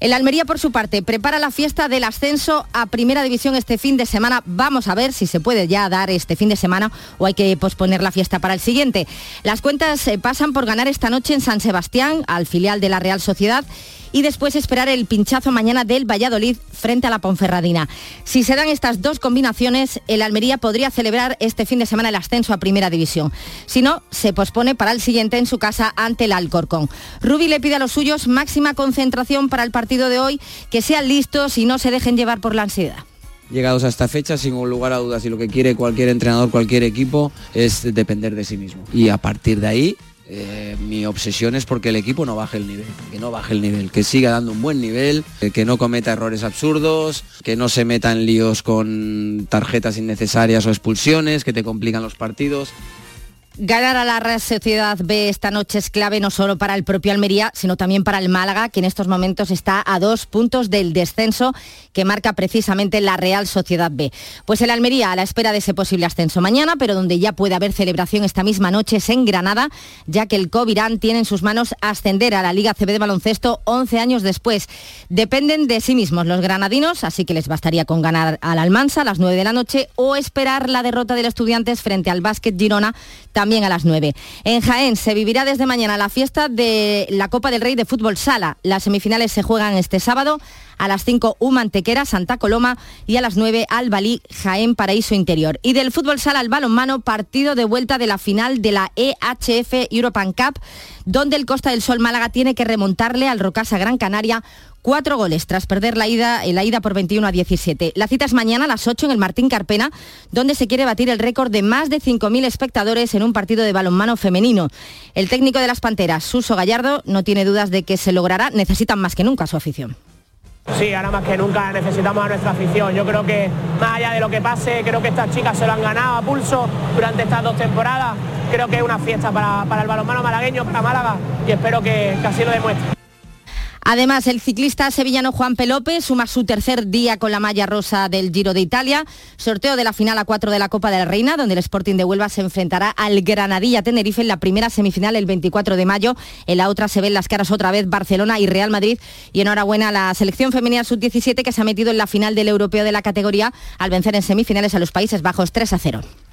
Speaker 38: El Almería, por su parte, prepara la fiesta del ascenso a Primera División este fin de semana. Vamos a ver si se puede ya dar este fin de semana o hay que posponer la fiesta para el siguiente. Las cuentas eh, pasan por ganar esta noche en San Sebastián, al filial de la Real Sociedad y después esperar el pinchazo mañana del Valladolid frente a la Ponferradina. Si se dan estas dos combinaciones, el Almería podría celebrar este fin de semana el ascenso a Primera División. Si no, se pospone para el siguiente en su casa ante el Alcorcón. Rubi le pide a los suyos máxima concentración para el partido de hoy, que sean listos y no se dejen llevar por la ansiedad
Speaker 59: llegados a esta fecha, sin lugar a dudas, y lo que quiere cualquier entrenador, cualquier equipo, es depender de sí mismo. Y a partir de ahí eh, mi obsesión es porque el equipo no baje el nivel, que no baje el nivel, que siga dando un buen nivel, eh, que no cometa errores absurdos, que no se meta en líos con tarjetas innecesarias o expulsiones que te complican los partidos.
Speaker 38: Ganar a la Real Sociedad B esta noche es clave no solo para el propio Almería, sino también para el Málaga, que en estos momentos está a dos puntos del descenso que marca precisamente la Real Sociedad B. Pues el Almería a la espera de ese posible ascenso mañana, pero donde ya puede haber celebración esta misma noche es en Granada, ya que el Covirán tiene en sus manos ascender a la Liga CB de baloncesto 11 años después. Dependen de sí mismos los granadinos, así que les bastaría con ganar al Almansa a las 9 de la noche o esperar la derrota del Estudiantes frente al Básquet Girona también a las 9. En Jaén se vivirá desde mañana la fiesta de la Copa del Rey de Fútbol Sala. Las semifinales se juegan este sábado a las 5 Humantequera, Santa Coloma y a las 9 Albalí, Jaén, Paraíso Interior. Y del fútbol sala al balonmano, partido de vuelta de la final de la EHF European Cup, donde el Costa del Sol Málaga tiene que remontarle al Rocasa Gran Canaria cuatro goles tras perder la ida, la ida por 21 a 17. La cita es mañana a las 8 en el Martín Carpena, donde se quiere batir el récord de más de 5.000 espectadores en un partido de balonmano femenino. El técnico de las Panteras, Suso Gallardo, no tiene dudas de que se logrará, necesitan más que nunca su afición.
Speaker 60: Sí, ahora más que nunca necesitamos a nuestra afición. Yo creo que más allá de lo que pase, creo que estas chicas se lo han ganado a pulso durante estas dos temporadas. Creo que es una fiesta para, para el balonmano malagueño, para Málaga y espero que, que así lo demuestre.
Speaker 38: Además, el ciclista sevillano Juan Pelope suma su tercer día con la malla rosa del Giro de Italia. Sorteo de la final a 4 de la Copa de la Reina, donde el Sporting de Huelva se enfrentará al Granadilla Tenerife en la primera semifinal el 24 de mayo. En la otra se ven las caras otra vez Barcelona y Real Madrid. Y enhorabuena a la selección femenina sub-17 que se ha metido en la final del europeo de la categoría al vencer en semifinales a los Países Bajos 3 a 0.